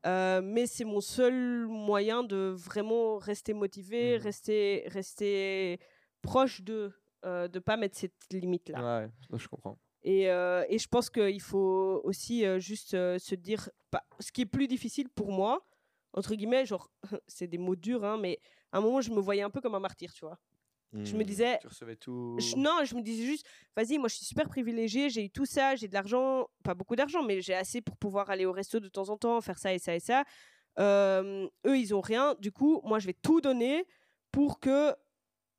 [SPEAKER 3] Mais c'est mon seul moyen de vraiment rester motivé,
[SPEAKER 1] Mhm.
[SPEAKER 3] rester, rester proche de euh, de pas mettre cette limite là.
[SPEAKER 1] Ouais, ouais, je comprends.
[SPEAKER 3] Et, euh, et je pense qu'il faut aussi euh, juste euh, se dire, ce qui est plus difficile pour moi, entre guillemets, genre, c'est des mots durs, hein, mais à un moment, je me voyais un peu comme un martyr, tu vois. Je me
[SPEAKER 2] Mhm.
[SPEAKER 3] disais,
[SPEAKER 1] Tu recevais tout.
[SPEAKER 3] je- non, je me disais juste, vas-y, moi je suis super privilégiée, j'ai eu tout ça, j'ai de l'argent, pas beaucoup d'argent, mais j'ai assez pour pouvoir aller au resto de temps en temps, faire ça et ça et ça. Eux, ils ont rien. Du coup, moi, je vais tout donner pour que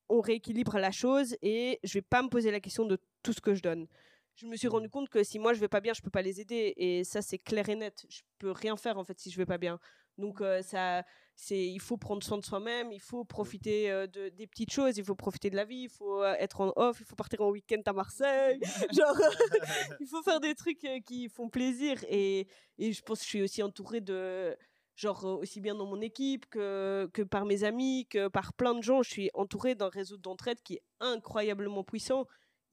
[SPEAKER 3] on rééquilibre la chose et je vais pas me poser la question de tout ce que je donne. Je me suis rendu compte que si moi je vais pas bien, je peux pas les aider et ça c'est clair et net. Je peux rien faire en fait si je vais pas bien. Donc euh, ça, c'est, il faut prendre soin de soi-même, il faut profiter euh, de, des petites choses, il faut profiter de la vie, il faut euh, être en off, il faut partir en week-end à Marseille, genre il faut faire des trucs qui font plaisir et, et je pense que je suis aussi entourée de genre aussi bien dans mon équipe que, que par mes amis, que par plein de gens, je suis entourée d'un réseau d'entraide qui est incroyablement puissant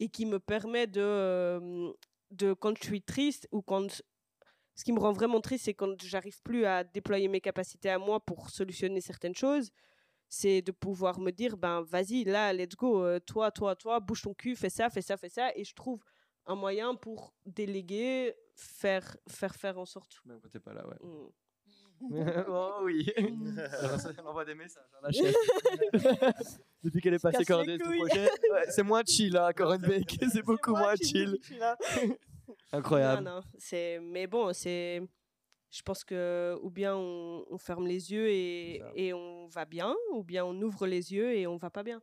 [SPEAKER 3] et qui me permet de, euh, de quand je suis triste ou quand ce qui me rend vraiment triste, c'est quand j'arrive plus à déployer mes capacités à moi pour solutionner certaines choses. C'est de pouvoir me dire, ben vas-y, là, let's go, euh, toi, toi, toi, bouge ton cul, fais ça, fais ça, fais ça. Et je trouve un moyen pour déléguer, faire, faire, faire en sorte.
[SPEAKER 1] Même quand t'es pas là, ouais.
[SPEAKER 3] Mm.
[SPEAKER 1] oh oui. Elle envoie des messages à la chef. Depuis qu'elle est passée ce projet, ouais, c'est moins chill, hein, Corinne Beck. C'est beaucoup
[SPEAKER 3] moi
[SPEAKER 1] moins chill. Incroyable.
[SPEAKER 3] Non, non, c'est... Mais bon, c'est... Je pense que ou bien on, on ferme les yeux et on va bien, ou bien on ouvre les yeux et on va pas bien.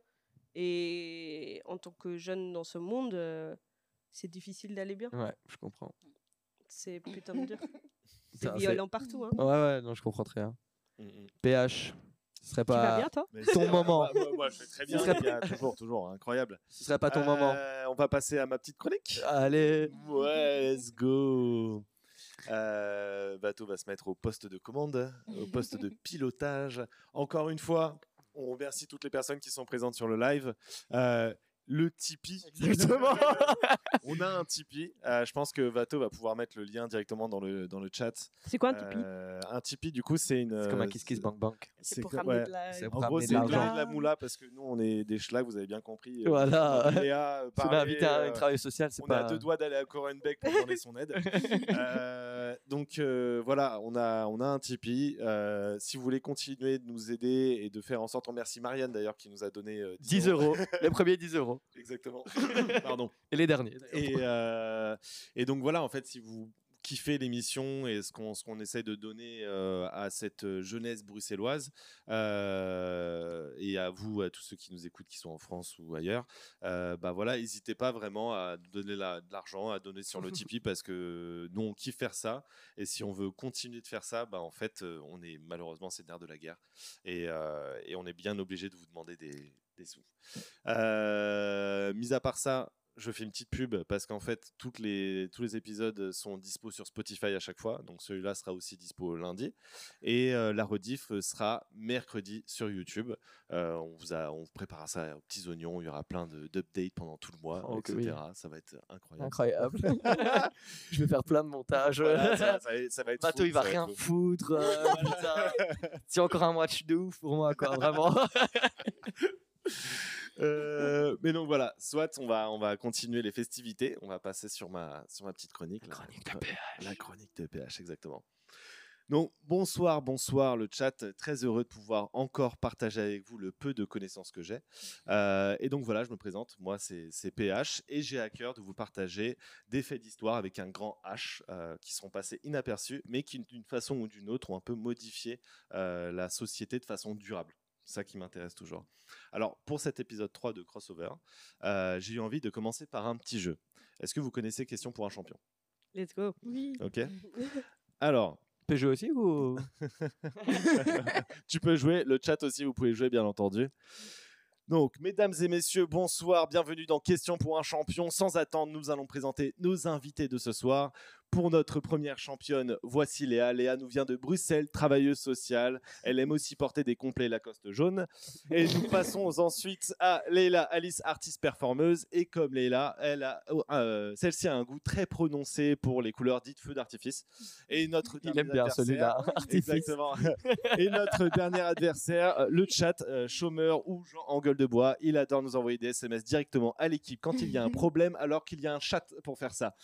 [SPEAKER 3] Et en tant que jeune dans ce monde, euh, c'est difficile d'aller bien.
[SPEAKER 1] Ouais, je comprends.
[SPEAKER 3] C'est putain de dur. C'est violent partout. Hein.
[SPEAKER 1] Ouais, ouais, non, je comprends très bien.
[SPEAKER 2] Mhm.
[SPEAKER 1] PH, ce serait
[SPEAKER 3] Tu vas
[SPEAKER 1] pas,
[SPEAKER 3] bien, toi
[SPEAKER 1] Ton moment.
[SPEAKER 2] Moi, moi, moi, je fais très bien.
[SPEAKER 1] serait
[SPEAKER 2] gars, toujours, toujours, incroyable.
[SPEAKER 1] ce serait pas ton moment.
[SPEAKER 2] Euh, On va passer à ma petite chronique.
[SPEAKER 1] Allez.
[SPEAKER 2] Ouais, let's go. Euh, Bateau va se mettre au poste de commande, au poste de pilotage. Encore une fois, on remercie toutes les personnes qui sont présentes sur le live. Euh, le Tipeee.
[SPEAKER 1] Exactement.
[SPEAKER 2] on a un Tipeee. Euh, je pense que Vato va pouvoir mettre le lien directement dans le, dans le chat.
[SPEAKER 3] C'est quoi un Tipeee
[SPEAKER 2] Euh, Un Tipeee, du coup, c'est une.
[SPEAKER 1] C'est comme un
[SPEAKER 2] euh,
[SPEAKER 1] Kiss Kiss Bank Bank.
[SPEAKER 3] C'est pour
[SPEAKER 2] que-
[SPEAKER 3] ramener
[SPEAKER 2] ouais.
[SPEAKER 3] de la...
[SPEAKER 1] C'est
[SPEAKER 2] En
[SPEAKER 1] pour
[SPEAKER 2] gros,
[SPEAKER 1] ramener
[SPEAKER 2] c'est
[SPEAKER 1] de
[SPEAKER 2] de
[SPEAKER 1] l'argent.
[SPEAKER 2] la moula parce que nous, on est des schlags, vous avez bien compris.
[SPEAKER 1] Voilà.
[SPEAKER 2] Léa,
[SPEAKER 1] Tu m'as
[SPEAKER 2] parlait,
[SPEAKER 1] invité à un travail social, c'est
[SPEAKER 2] on
[SPEAKER 1] pas.
[SPEAKER 2] a deux doigts d'aller à Corenbeck pour demander son aide. Euh, donc euh, voilà, on a, on a un Tipeee. Euh, si vous voulez continuer de nous aider et de faire en sorte, on remercie Marianne d'ailleurs qui nous a donné euh,
[SPEAKER 1] 10 euros. Les premiers 10 euros.
[SPEAKER 2] Exactement. Pardon.
[SPEAKER 1] Et les derniers.
[SPEAKER 2] Et, euh, et donc voilà, en fait, si vous kiffez l'émission et ce qu'on ce qu'on essaie de donner euh, à cette jeunesse bruxelloise euh, et à vous, à tous ceux qui nous écoutent, qui sont en France ou ailleurs, euh, bah voilà, n'hésitez pas vraiment à donner la- de l'argent, à donner sur le Tipeee parce que nous on kiffe faire ça et si on veut continuer de faire ça, bah en fait, on est malheureusement c'est nerf de la guerre et, euh, et on est bien obligé de vous demander des, des sous. Euh, mis à part ça, je fais une petite pub parce qu'en fait, toutes les, tous les épisodes sont dispo sur Spotify à chaque fois. Donc celui-là sera aussi dispo lundi. Et euh, la rediff sera mercredi sur YouTube. Euh, on, vous a, on vous prépare ça aux petits oignons. Il y aura plein d'updates pendant tout le mois,
[SPEAKER 1] Oh,
[SPEAKER 2] etc.
[SPEAKER 1] oui.
[SPEAKER 2] Ça va être incroyable.
[SPEAKER 1] Incroyable. je vais faire plein de montages.
[SPEAKER 2] Voilà, ça, ça va- ça va être
[SPEAKER 1] Bateau,
[SPEAKER 2] fou,
[SPEAKER 1] il va rien foutre. euh. C'est encore un match de ouf pour moi, quoi, vraiment.
[SPEAKER 2] Euh, mais donc voilà, soit on va, on va continuer les festivités. On va passer sur ma, sur ma petite chronique. là.
[SPEAKER 1] Chronique de PH.
[SPEAKER 2] La chronique de PH, exactement. Donc, bonsoir, bonsoir le chat. Très heureux de pouvoir encore partager avec vous le peu de connaissances que j'ai. Euh, et donc voilà, je me présente. Moi, c'est c'est PH et j'ai à cœur de vous partager des faits d'histoire avec un grand H euh, qui sont passés inaperçus, mais qui, d'une façon ou d'une autre, ont un peu modifié euh, la société de façon durable. C'est ça qui m'intéresse toujours. Alors, pour cet épisode 3 de Crossover, euh, j'ai eu envie de commencer par un petit jeu. Est-ce que vous connaissez Question pour un champion?
[SPEAKER 3] Let's go. Oui.
[SPEAKER 2] Ok. Alors,
[SPEAKER 1] peut jouer aussi ou
[SPEAKER 2] tu peux jouer, le chat aussi, vous pouvez jouer, bien entendu. Donc, mesdames et messieurs, bonsoir, bienvenue dans Question pour un champion. Sans attendre, nous allons présenter nos invités de ce soir. Pour notre première championne, voici Léa. Léa nous vient de Bruxelles, travailleuse sociale. Elle aime aussi porter des complets Lacoste jaunes. Et nous passons ensuite à Leila Alice, artiste performeuse. Et comme Leila, elle a, oh, euh, celle-ci a un goût très prononcé pour les couleurs dites feu d'artifice. Et notre
[SPEAKER 1] Il
[SPEAKER 2] dernier
[SPEAKER 1] aime bien
[SPEAKER 2] adversaire-
[SPEAKER 1] celui-là. Artifice.
[SPEAKER 2] Exactement. Et notre dernier adversaire, euh, le chat, euh, chômeur ou Jean en gueule de bois, il adore nous envoyer des SMS directement à l'équipe quand il y a un problème, alors qu'il y a un chat pour faire ça.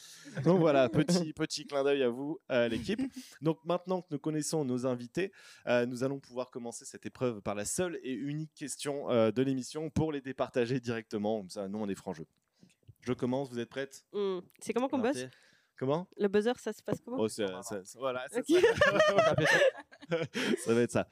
[SPEAKER 2] Donc voilà, petit, petit clin d'œil à vous, à l'équipe. Donc maintenant que nous connaissons nos invités, euh, nous allons pouvoir commencer cette épreuve par la seule et unique question euh, de l'émission pour les départager directement. Comme ça, nous, on est franc jeu. Je commence, vous êtes prêtes?
[SPEAKER 3] Hmm. C'est comment qu'on buzz
[SPEAKER 2] Comment?
[SPEAKER 3] Le buzzer, ça se passe comment?
[SPEAKER 2] Oh, c'est- c'est- c'est- voilà, ça. ça va être ça.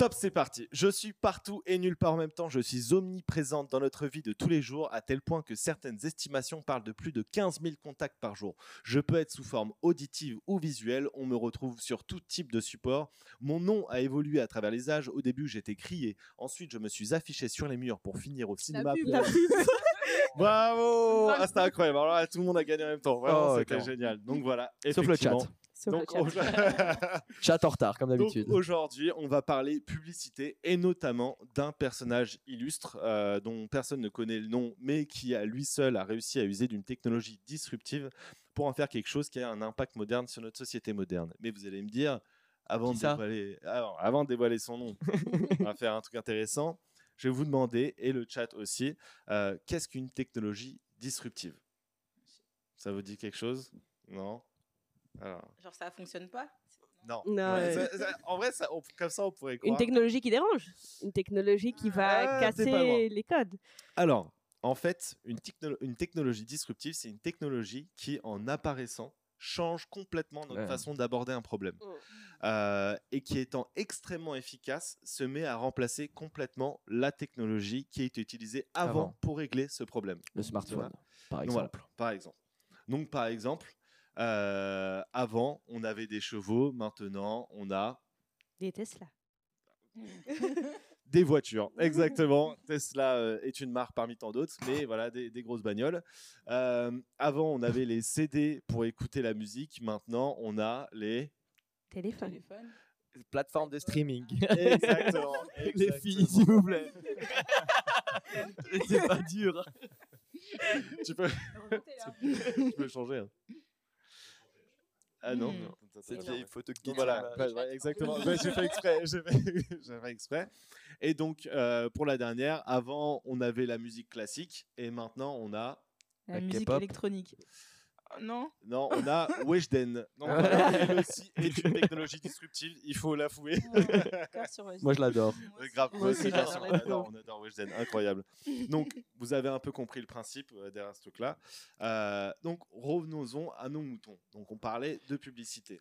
[SPEAKER 2] Top, c'est parti. Je suis partout et nulle part en même temps. Je suis omniprésente dans notre vie de tous les jours, à tel point que certaines estimations parlent de plus de 15 000 contacts par jour. Je peux être sous forme auditive ou visuelle. On me retrouve sur tout type de support. Mon nom a évolué à travers les âges. Au début, j'étais crié. Ensuite, je me suis affiché sur les murs pour finir au cinéma.
[SPEAKER 4] pub,
[SPEAKER 2] pour-
[SPEAKER 3] La pub.
[SPEAKER 2] Bravo ah, C'était incroyable. Alors là, tout le monde a gagné en même temps. Vraiment,
[SPEAKER 1] Oh,
[SPEAKER 2] c'était génial. Donc voilà.
[SPEAKER 1] Sauf le chat.
[SPEAKER 3] Sur le
[SPEAKER 2] Donc,
[SPEAKER 3] chat.
[SPEAKER 1] en retard, comme
[SPEAKER 2] donc,
[SPEAKER 1] d'habitude.
[SPEAKER 2] aujourd'hui, on va parler publicité et notamment d'un personnage illustre euh, dont personne ne connaît le nom, mais qui à lui seul a réussi à user d'une technologie disruptive pour en faire quelque chose qui a un impact moderne sur notre société moderne. Mais vous allez me dire, avant,
[SPEAKER 1] Qui
[SPEAKER 2] de
[SPEAKER 1] ça
[SPEAKER 2] dévoiler, alors, avant de dévoiler son nom, on va faire un truc intéressant. Je vais vous demander, et le chat aussi, euh, qu'est-ce qu'une technologie disruptive? Ça vous dit quelque chose? Non? Alors,
[SPEAKER 4] Genre, ça fonctionne pas?
[SPEAKER 2] Non.
[SPEAKER 3] Non,
[SPEAKER 2] Ouais,
[SPEAKER 3] ouais.
[SPEAKER 2] ça- ça- en vrai, ça, on- comme ça, on pourrait croire.
[SPEAKER 3] Une technologie qui dérange. Une technologie qui va
[SPEAKER 2] Ah,
[SPEAKER 3] casser les codes.
[SPEAKER 2] Alors, en fait, une, techno- une technologie disruptive, c'est une technologie qui, en apparaissant, change complètement notre
[SPEAKER 1] Ouais.
[SPEAKER 2] façon d'aborder un problème.
[SPEAKER 3] Mm.
[SPEAKER 2] Euh, et qui, étant extrêmement efficace, se met à remplacer complètement la technologie qui a été utilisée avant,
[SPEAKER 1] Avant.
[SPEAKER 2] pour régler ce problème.
[SPEAKER 1] Le smartphone, par
[SPEAKER 2] Donc voilà,
[SPEAKER 1] exemple.
[SPEAKER 2] par exemple. Donc, par exemple, euh, avant, on avait des chevaux, maintenant, on a
[SPEAKER 3] Des Tesla.
[SPEAKER 2] Des voitures, exactement. Tesla euh, est une marque parmi tant d'autres, mais voilà, des, des grosses bagnoles. Euh, avant, on avait les CD pour écouter la musique. Maintenant, on a les.
[SPEAKER 3] Téléphone.
[SPEAKER 4] Téléphone.
[SPEAKER 1] Plateforme de streaming.
[SPEAKER 2] Exactement.
[SPEAKER 1] Les filles, s'il vous plaît. C'est pas dur.
[SPEAKER 2] tu, peux... tu peux changer. Hein. Ah non,
[SPEAKER 1] mmh. Cette vieille photo
[SPEAKER 2] de Voilà, exactement. j'ai fait exprès. J'ai fait, fait, exprès. Et donc, euh, pour la dernière, avant, on avait la musique classique et maintenant, on a.
[SPEAKER 4] La, musique électronique. Non
[SPEAKER 2] Non, on a Weshden. Donc, elle aussi est une technologie disruptive, il faut l'avouer.
[SPEAKER 1] Moi, je l'adore.
[SPEAKER 2] Grave, moi aussi, on adore, on adore Weshden, incroyable. Donc, vous avez un peu compris le principe euh, derrière ce truc-là. Euh, donc, revenons-en à nos moutons. Donc, on parlait de publicité.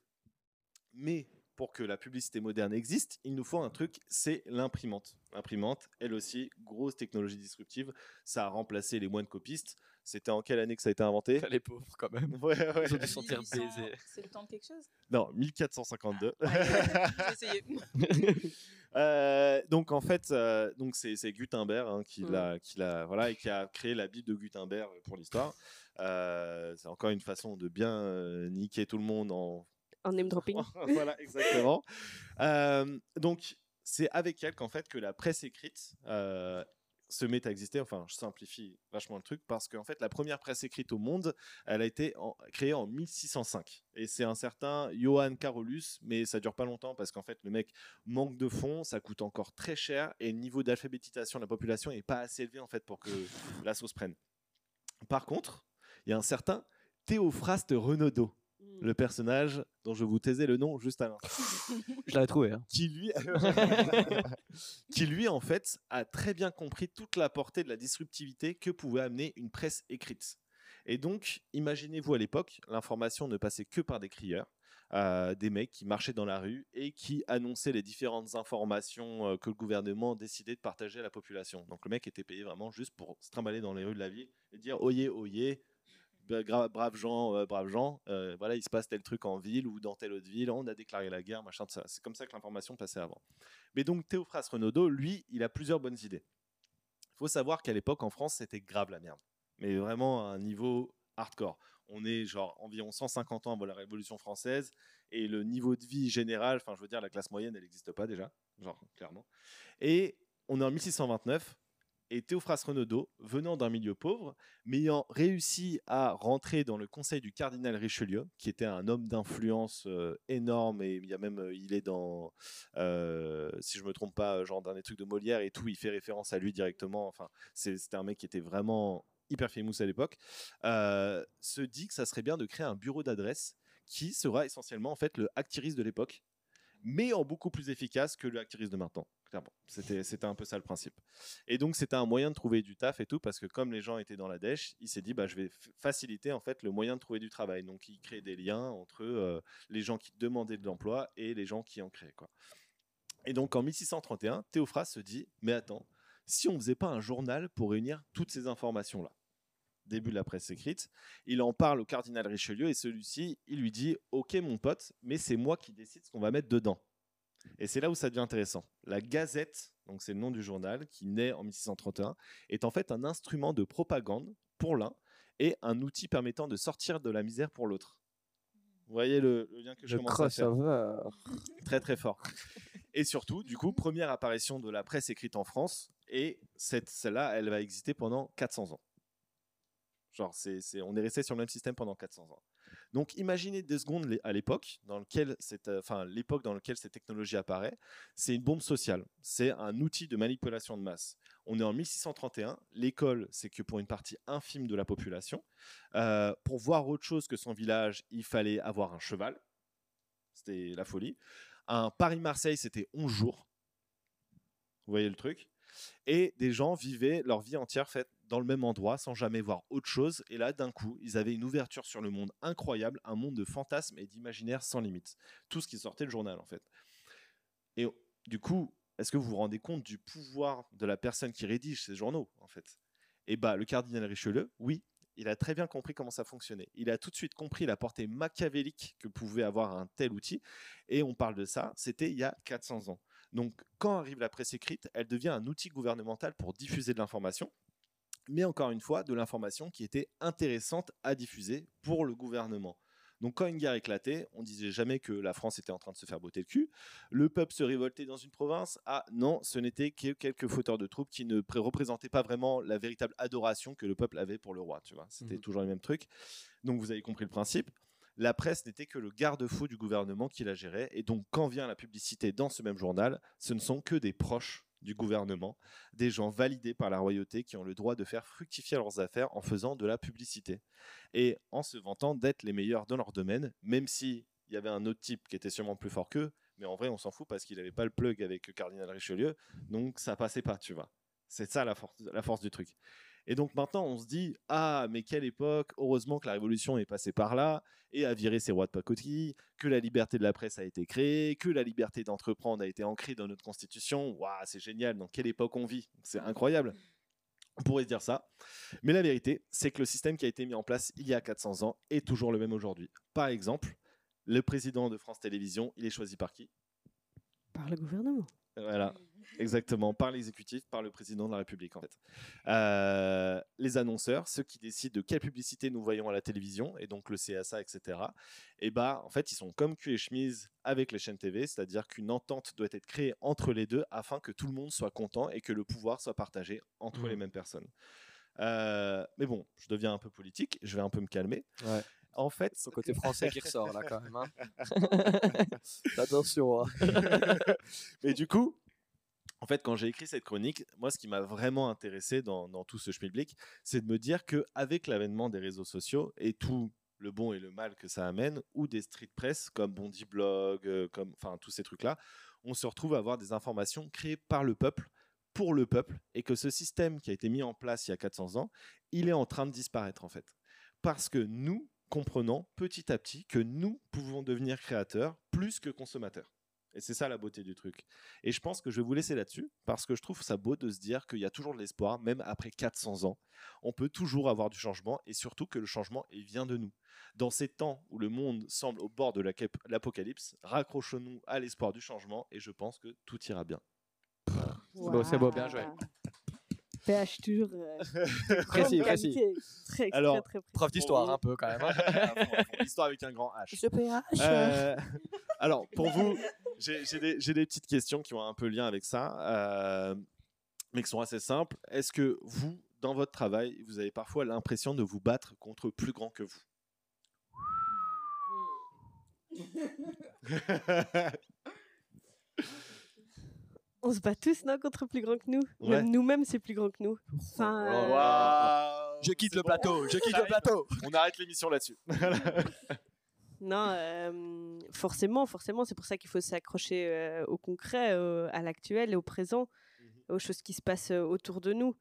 [SPEAKER 2] Mais pour que la publicité moderne existe, il nous faut un truc, c'est l'imprimante. L'imprimante, elle aussi, grosse technologie disruptive. Ça a remplacé les moines copistes. C'était en quelle année que ça a été inventé?
[SPEAKER 1] Les pauvres, quand même.
[SPEAKER 2] Ouais, ouais.
[SPEAKER 1] Ils ont dû sentir baisés.
[SPEAKER 4] C'est le temps de quelque chose?
[SPEAKER 2] Non, 1452.
[SPEAKER 4] J'ai essayé.
[SPEAKER 2] Euh, donc en fait, euh, donc c'est, Gutenberg hein, qui, mm. l'a, qui l'a, voilà, et qui a créé la Bible de Gutenberg pour l'histoire. Euh, c'est encore une façon de bien niquer tout le monde en
[SPEAKER 3] en name dropping.
[SPEAKER 2] voilà, exactement. Euh, donc, c'est avec elle qu'en fait que la presse écrite euh, se met à exister. Enfin, je simplifie vachement le truc parce qu'en fait, la première presse écrite au monde, elle a été créée en 1605. Et c'est un certain Johann Carolus, mais ça dure pas longtemps parce qu'en fait, le mec manque de fonds, ça coûte encore très cher et le niveau d'alphabétisation de la population est pas assez élevé en fait pour que la sauce prenne. Par contre, il y a un certain Théophraste Renaudot. Le personnage dont je vous taisais le nom juste à l'instant.
[SPEAKER 1] je l'avais trouvé. Hein.
[SPEAKER 2] Qui lui, qui lui en fait a très bien compris toute la portée de la disruptivité que pouvait amener une presse écrite. Et donc, imaginez-vous à l'époque, l'information ne passait que par des crieurs. Euh, des mecs qui marchaient dans la rue et qui annonçaient les différentes informations euh, que le gouvernement décidait de partager à la population. Donc le mec était payé vraiment juste pour se trimballer dans les rues de la ville et dire oyez, oyez, braves gens, euh, braves gens, euh, voilà, il se passe tel truc en ville ou dans telle autre ville, on a déclaré la guerre, machin ça. C'est comme ça que l'information passait avant. Mais donc Théophraste Renaudot, lui, il a plusieurs bonnes idées. Il faut savoir qu'à l'époque en France, c'était grave la merde, mais vraiment à un niveau hardcore. On est genre environ 150 ans avant la Révolution française et le niveau de vie général, enfin je veux dire la classe moyenne, elle n'existe pas déjà, genre clairement. Et on est en 1629 et Théophraste Renaudot, venant d'un milieu pauvre, mais ayant réussi à rentrer dans le conseil du cardinal Richelieu, qui était un homme d'influence euh, énorme, et il y a même, euh, il est dans, euh, si je me trompe pas, genre dans des trucs de Molière et tout, il fait référence à lui directement. Enfin, c'était un mec qui était vraiment hyper famous à l'époque. se dit que ça serait bien de créer un bureau d'adresse qui sera essentiellement en fait le Actiris de l'époque, mais en beaucoup plus efficace que le Actiris de maintenant. C'était, un peu ça le principe. Et donc, c'était un moyen de trouver du taf et tout, parce que comme les gens étaient dans la dèche, il s'est dit, bah, je vais faciliter en fait le moyen de trouver du travail. Donc, il crée des liens entre euh, les gens qui demandaient de l'emploi et les gens qui en créaient. Et donc, en 1631, Théophraste se dit, mais attends, si on faisait pas un journal pour réunir toutes ces informations-là? Début de la presse écrite. Il en parle au cardinal Richelieu et celui-ci, il lui dit Ok, mon pote, mais c'est moi qui décide ce qu'on va mettre dedans. Et c'est là où ça devient intéressant. La Gazette, donc c'est le nom du journal, qui naît en 1631, est en fait un instrument de propagande pour l'un et un outil permettant de sortir de la misère pour l'autre. Vous voyez le, lien que je commence à faire? Très très fort. Et surtout, du coup, première apparition de la presse écrite en France, et celle-là, elle va exister pendant 400 ans. Genre, c'est, on est resté sur le même système pendant 400 ans. Donc imaginez deux secondes à l'époque dans lequel cette, euh, enfin l'époque dans laquelle cette technologie apparaît, c'est une bombe sociale, c'est un outil de manipulation de masse. On est en 1631, l'école c'est que pour une partie infime de la population, euh, pour voir autre chose que son village, il fallait avoir un cheval, c'était la folie. Un Paris-Marseille c'était 11 jours, vous voyez le truc, et des gens vivaient leur vie entière faite dans le même endroit sans jamais voir autre chose. Et là, d'un coup, ils avaient une ouverture sur le monde incroyable, un monde de fantasmes et d'imaginaire sans limite. Tout ce qui sortait le journal, en fait. Et du coup, est-ce que vous vous rendez compte du pouvoir de la personne qui rédige ces journaux, en fait? Et bah, le cardinal Richelieu, oui, il a très bien compris comment ça fonctionnait. Il a tout de suite compris la portée machiavélique que pouvait avoir un tel outil. Et on parle de ça, c'était il y a 400 ans. Donc, quand arrive la presse écrite, elle devient un outil gouvernemental pour diffuser de l'information mais encore une fois, de l'information qui était intéressante à diffuser pour le gouvernement. Donc quand une guerre éclatait, on disait jamais que la France était en train de se faire botter le cul. Le peuple se révoltait dans une province. Ah non, ce n'était que quelques fauteurs de troupes qui ne représentaient pas vraiment la véritable adoration que le peuple avait pour le roi. Tu vois, c'était mmh. toujours le même truc. Donc vous avez compris le principe. La presse n'était que le garde-fou du gouvernement qui la gérait. Et donc quand vient la publicité dans ce même journal, ce ne sont que des proches du gouvernement, des gens validés par la royauté qui ont le droit de faire fructifier leurs affaires en faisant de la publicité et en se vantant d'être les meilleurs dans leur domaine, même si il y avait un autre type qui était sûrement plus fort qu'eux, mais en vrai on s'en fout parce qu'il n'avait pas le plug avec le cardinal Richelieu, donc ça passait pas, tu vois. C'est ça la force, la force du truc. Et donc maintenant, on se dit ah mais quelle époque Heureusement que la Révolution est passée par là et a viré ses rois de pacotille, que la liberté de la presse a été créée, que la liberté d'entreprendre a été ancrée dans notre constitution. Waouh, c'est génial. Dans quelle époque on vit? C'est incroyable. On pourrait dire ça. Mais la vérité, c'est que le système qui a été mis en place il y a 400 ans est toujours le même aujourd'hui. Par exemple, le président de France Télévisions, il est choisi par qui?
[SPEAKER 3] Par le gouvernement.
[SPEAKER 2] Voilà. Exactement, par l'exécutif, par le président de la République en fait. Euh, les annonceurs, ceux qui décident de quelle publicité nous voyons à la télévision, et donc le CSA, etc. Et bah en fait ils sont comme cul et chemise avec les chaînes TV, c'est-à-dire qu'une entente doit être créée entre les deux afin que tout le monde soit content et que le pouvoir soit partagé entre les mmh. mêmes personnes. Euh, mais bon, je deviens un peu politique, je vais un peu me calmer. En fait,
[SPEAKER 1] son côté français qui ressort là quand même. Hein. Attention. Hein.
[SPEAKER 2] mais du coup, en fait, quand j'ai écrit cette chronique, moi, ce qui m'a vraiment intéressé dans, tout ce schmilblick, c'est de me dire qu'avec l'avènement des réseaux sociaux et tout le bon et le mal que ça amène, ou des street press comme Bondi Blog, euh, comme enfin tous ces trucs-là, on se retrouve à avoir des informations créées par le peuple, pour le peuple, et que ce système qui a été mis en place il y a 400 ans, il est en train de disparaître en fait. Parce que nous comprenons petit à petit que nous pouvons devenir créateurs plus que consommateurs. Et c'est ça la beauté du truc. Et je pense que je vais vous laisser là-dessus, parce que je trouve ça beau de se dire qu'il y a toujours de l'espoir, même après 400 ans. On peut toujours avoir du changement, et surtout que le changement, il vient de nous. Dans ces temps où le monde semble au bord de l'apocalypse, raccrochons-nous à l'espoir du changement, et je pense que tout ira bien.
[SPEAKER 1] C'est beau, c'est beau, bien joué.
[SPEAKER 3] PH toujours
[SPEAKER 1] euh, précis, précis.
[SPEAKER 3] Très,
[SPEAKER 1] Alors,
[SPEAKER 3] très,
[SPEAKER 1] prof d'histoire un peu quand même. Hein.
[SPEAKER 2] Histoire avec un grand H.
[SPEAKER 3] Je PH.
[SPEAKER 2] Euh, alors, pour vous, j'ai des, des, petites questions qui ont un peu lien avec ça, euh, mais qui sont assez simples. Est-ce que vous, dans votre travail, vous avez parfois l'impression de vous battre contre plus grand que vous?
[SPEAKER 3] On se bat tous non, contre plus grand que nous? Même nous-mêmes, c'est plus grand que nous. Enfin,
[SPEAKER 1] euh, Je quitte le plateau. Je quitte le plateau.
[SPEAKER 2] On arrête l'émission là-dessus.
[SPEAKER 3] non, euh, forcément, forcément, c'est pour ça qu'il faut s'accrocher euh, au concret, à l'actuel et au présent, mhm. aux choses qui se passent autour de nous.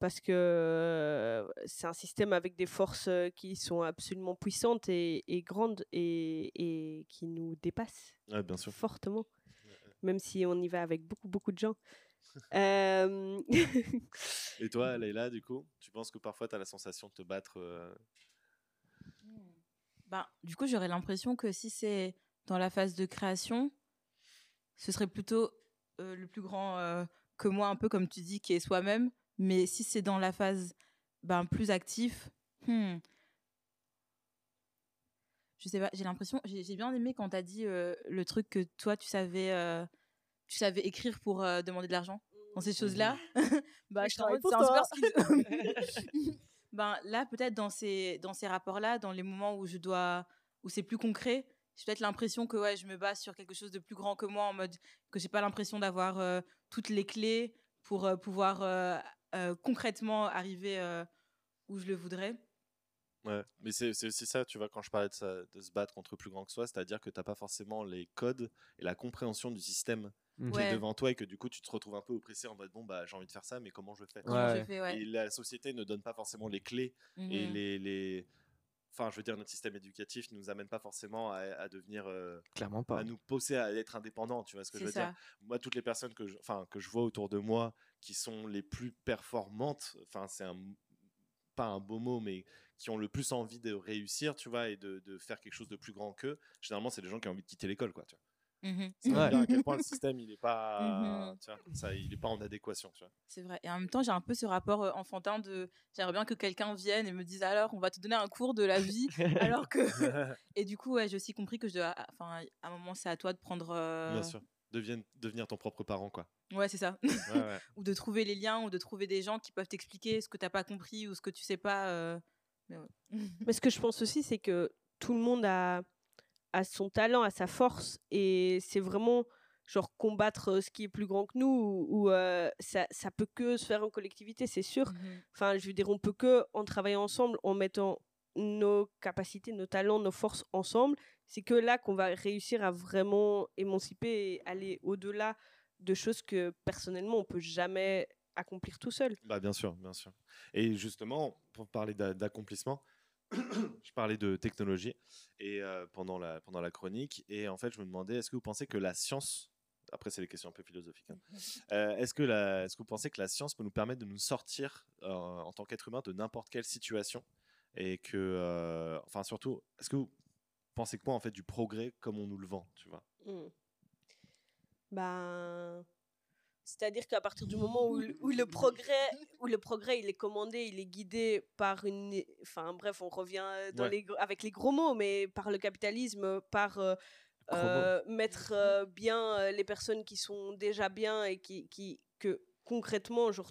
[SPEAKER 3] Parce que c'est un système avec des forces qui sont absolument puissantes et, grandes et, et, qui nous dépassent
[SPEAKER 2] bien sûr.
[SPEAKER 3] fortement même si on y va avec beaucoup, beaucoup de gens. Euh,
[SPEAKER 2] Et toi, Leïla, du coup, tu penses que parfois tu as la sensation de te battre euh?
[SPEAKER 4] ben, Du coup, j'aurais l'impression que si c'est dans la phase de création, ce serait plutôt euh, le plus grand que moi, un peu comme tu dis, qui est soi-même. Mais si c'est dans la phase ben, plus actif, hmm, je sais pas, j'ai l'impression, j'ai bien aimé quand tu as dit euh, le truc que toi, tu savais, euh, tu savais écrire pour euh, demander de l'argent dans ces choses-là. bah, je c'est un ben, là, peut-être dans ces, dans ces rapports-là, dans les moments où je dois, où c'est plus concret, j'ai peut-être l'impression que ouais, je me base sur quelque chose de plus grand que moi, en mode que j'ai pas l'impression d'avoir toutes les clés pour pouvoir concrètement arriver où je le voudrais.
[SPEAKER 2] Ouais, mais c'est aussi ça, tu vois, quand je parlais de, de se battre contre plus grand que soi, c'est-à-dire que tu n'as pas forcément les codes et la compréhension du système mmh. qui est devant toi et que du coup tu te retrouves un peu oppressé en mode bon bah j'ai envie de faire ça mais comment je fais?
[SPEAKER 4] Et
[SPEAKER 2] la société ne donne pas forcément les clés et mmh. les, les, enfin je veux dire notre système éducatif ne nous amène pas forcément à, devenir euh,
[SPEAKER 1] clairement pas
[SPEAKER 2] à nous pousser à être indépendants tu vois ce que je veux dire? moi toutes les personnes que je, enfin que je vois autour de moi qui sont les plus performantes enfin c'est un pas un beau mot mais qui ont le plus envie de réussir, tu vois, et de, faire quelque chose de plus grand qu'eux, généralement, c'est des gens qui ont envie de quitter l'école, quoi. Tu
[SPEAKER 4] Mhm.
[SPEAKER 2] Ça montre
[SPEAKER 1] Ouais.
[SPEAKER 2] à quel point le système, il n'est pas, tu vois, ça, il est pas en adéquation. Tu vois.
[SPEAKER 4] C'est vrai. Et en même temps, j'ai un peu ce rapport euh, enfantin de j'aimerais bien que quelqu'un vienne et me dise alors, on va te donner un cours de la vie. alors que. Et du coup, ouais, j'ai aussi compris que je dois. Enfin, à un moment, c'est à toi de prendre. euh,
[SPEAKER 2] Bien sûr. Devienne- devenir ton propre parent, quoi.
[SPEAKER 4] Ouais, c'est ça.
[SPEAKER 2] Ouais, ouais.
[SPEAKER 4] ou de trouver les liens, ou de trouver des gens qui peuvent t'expliquer ce que t'as pas compris ou ce que tu sais pas. euh, Mais ouais.
[SPEAKER 3] Mais ce que je pense aussi, c'est que tout le monde a, a son talent, a sa force, et c'est vraiment genre combattre ce qui est plus grand que nous, ou, ou, euh, ça, ça peut que se faire en collectivité, c'est sûr.
[SPEAKER 4] Mhm.
[SPEAKER 3] Enfin, je veux dire, on peut que en travaillant ensemble, en mettant nos capacités, nos talents, nos forces ensemble, c'est que là qu'on va réussir à vraiment émanciper et aller au-delà de choses que personnellement on peut jamais accomplir tout seul.
[SPEAKER 2] Bah, bien sûr, bien sûr. Et justement, pour parler d'a- d'accomplissement, je parlais de technologie et euh, pendant la pendant la chronique et en fait je me demandais est-ce que vous pensez que la science après c'est les questions un peu philosophiques hein. Euh, est-ce que la est-ce que vous pensez que la science peut nous permettre de nous sortir euh, en tant qu'être humain de n'importe quelle situation et que enfin surtout est-ce que vous pensez quoi en fait du progrès comme on nous le vend tu vois?
[SPEAKER 3] Hmm. Ben, c'est-à-dire qu'à partir du moment où, le- où le progrès, où le progrès, il est commandé, il est guidé par une, enfin bref, on revient dans
[SPEAKER 2] Ouais.
[SPEAKER 3] les, gr- avec les gros mots, mais par le capitalisme, par euh, euh, mettre euh, bien euh, les personnes qui sont déjà bien et qui, qui que concrètement, genre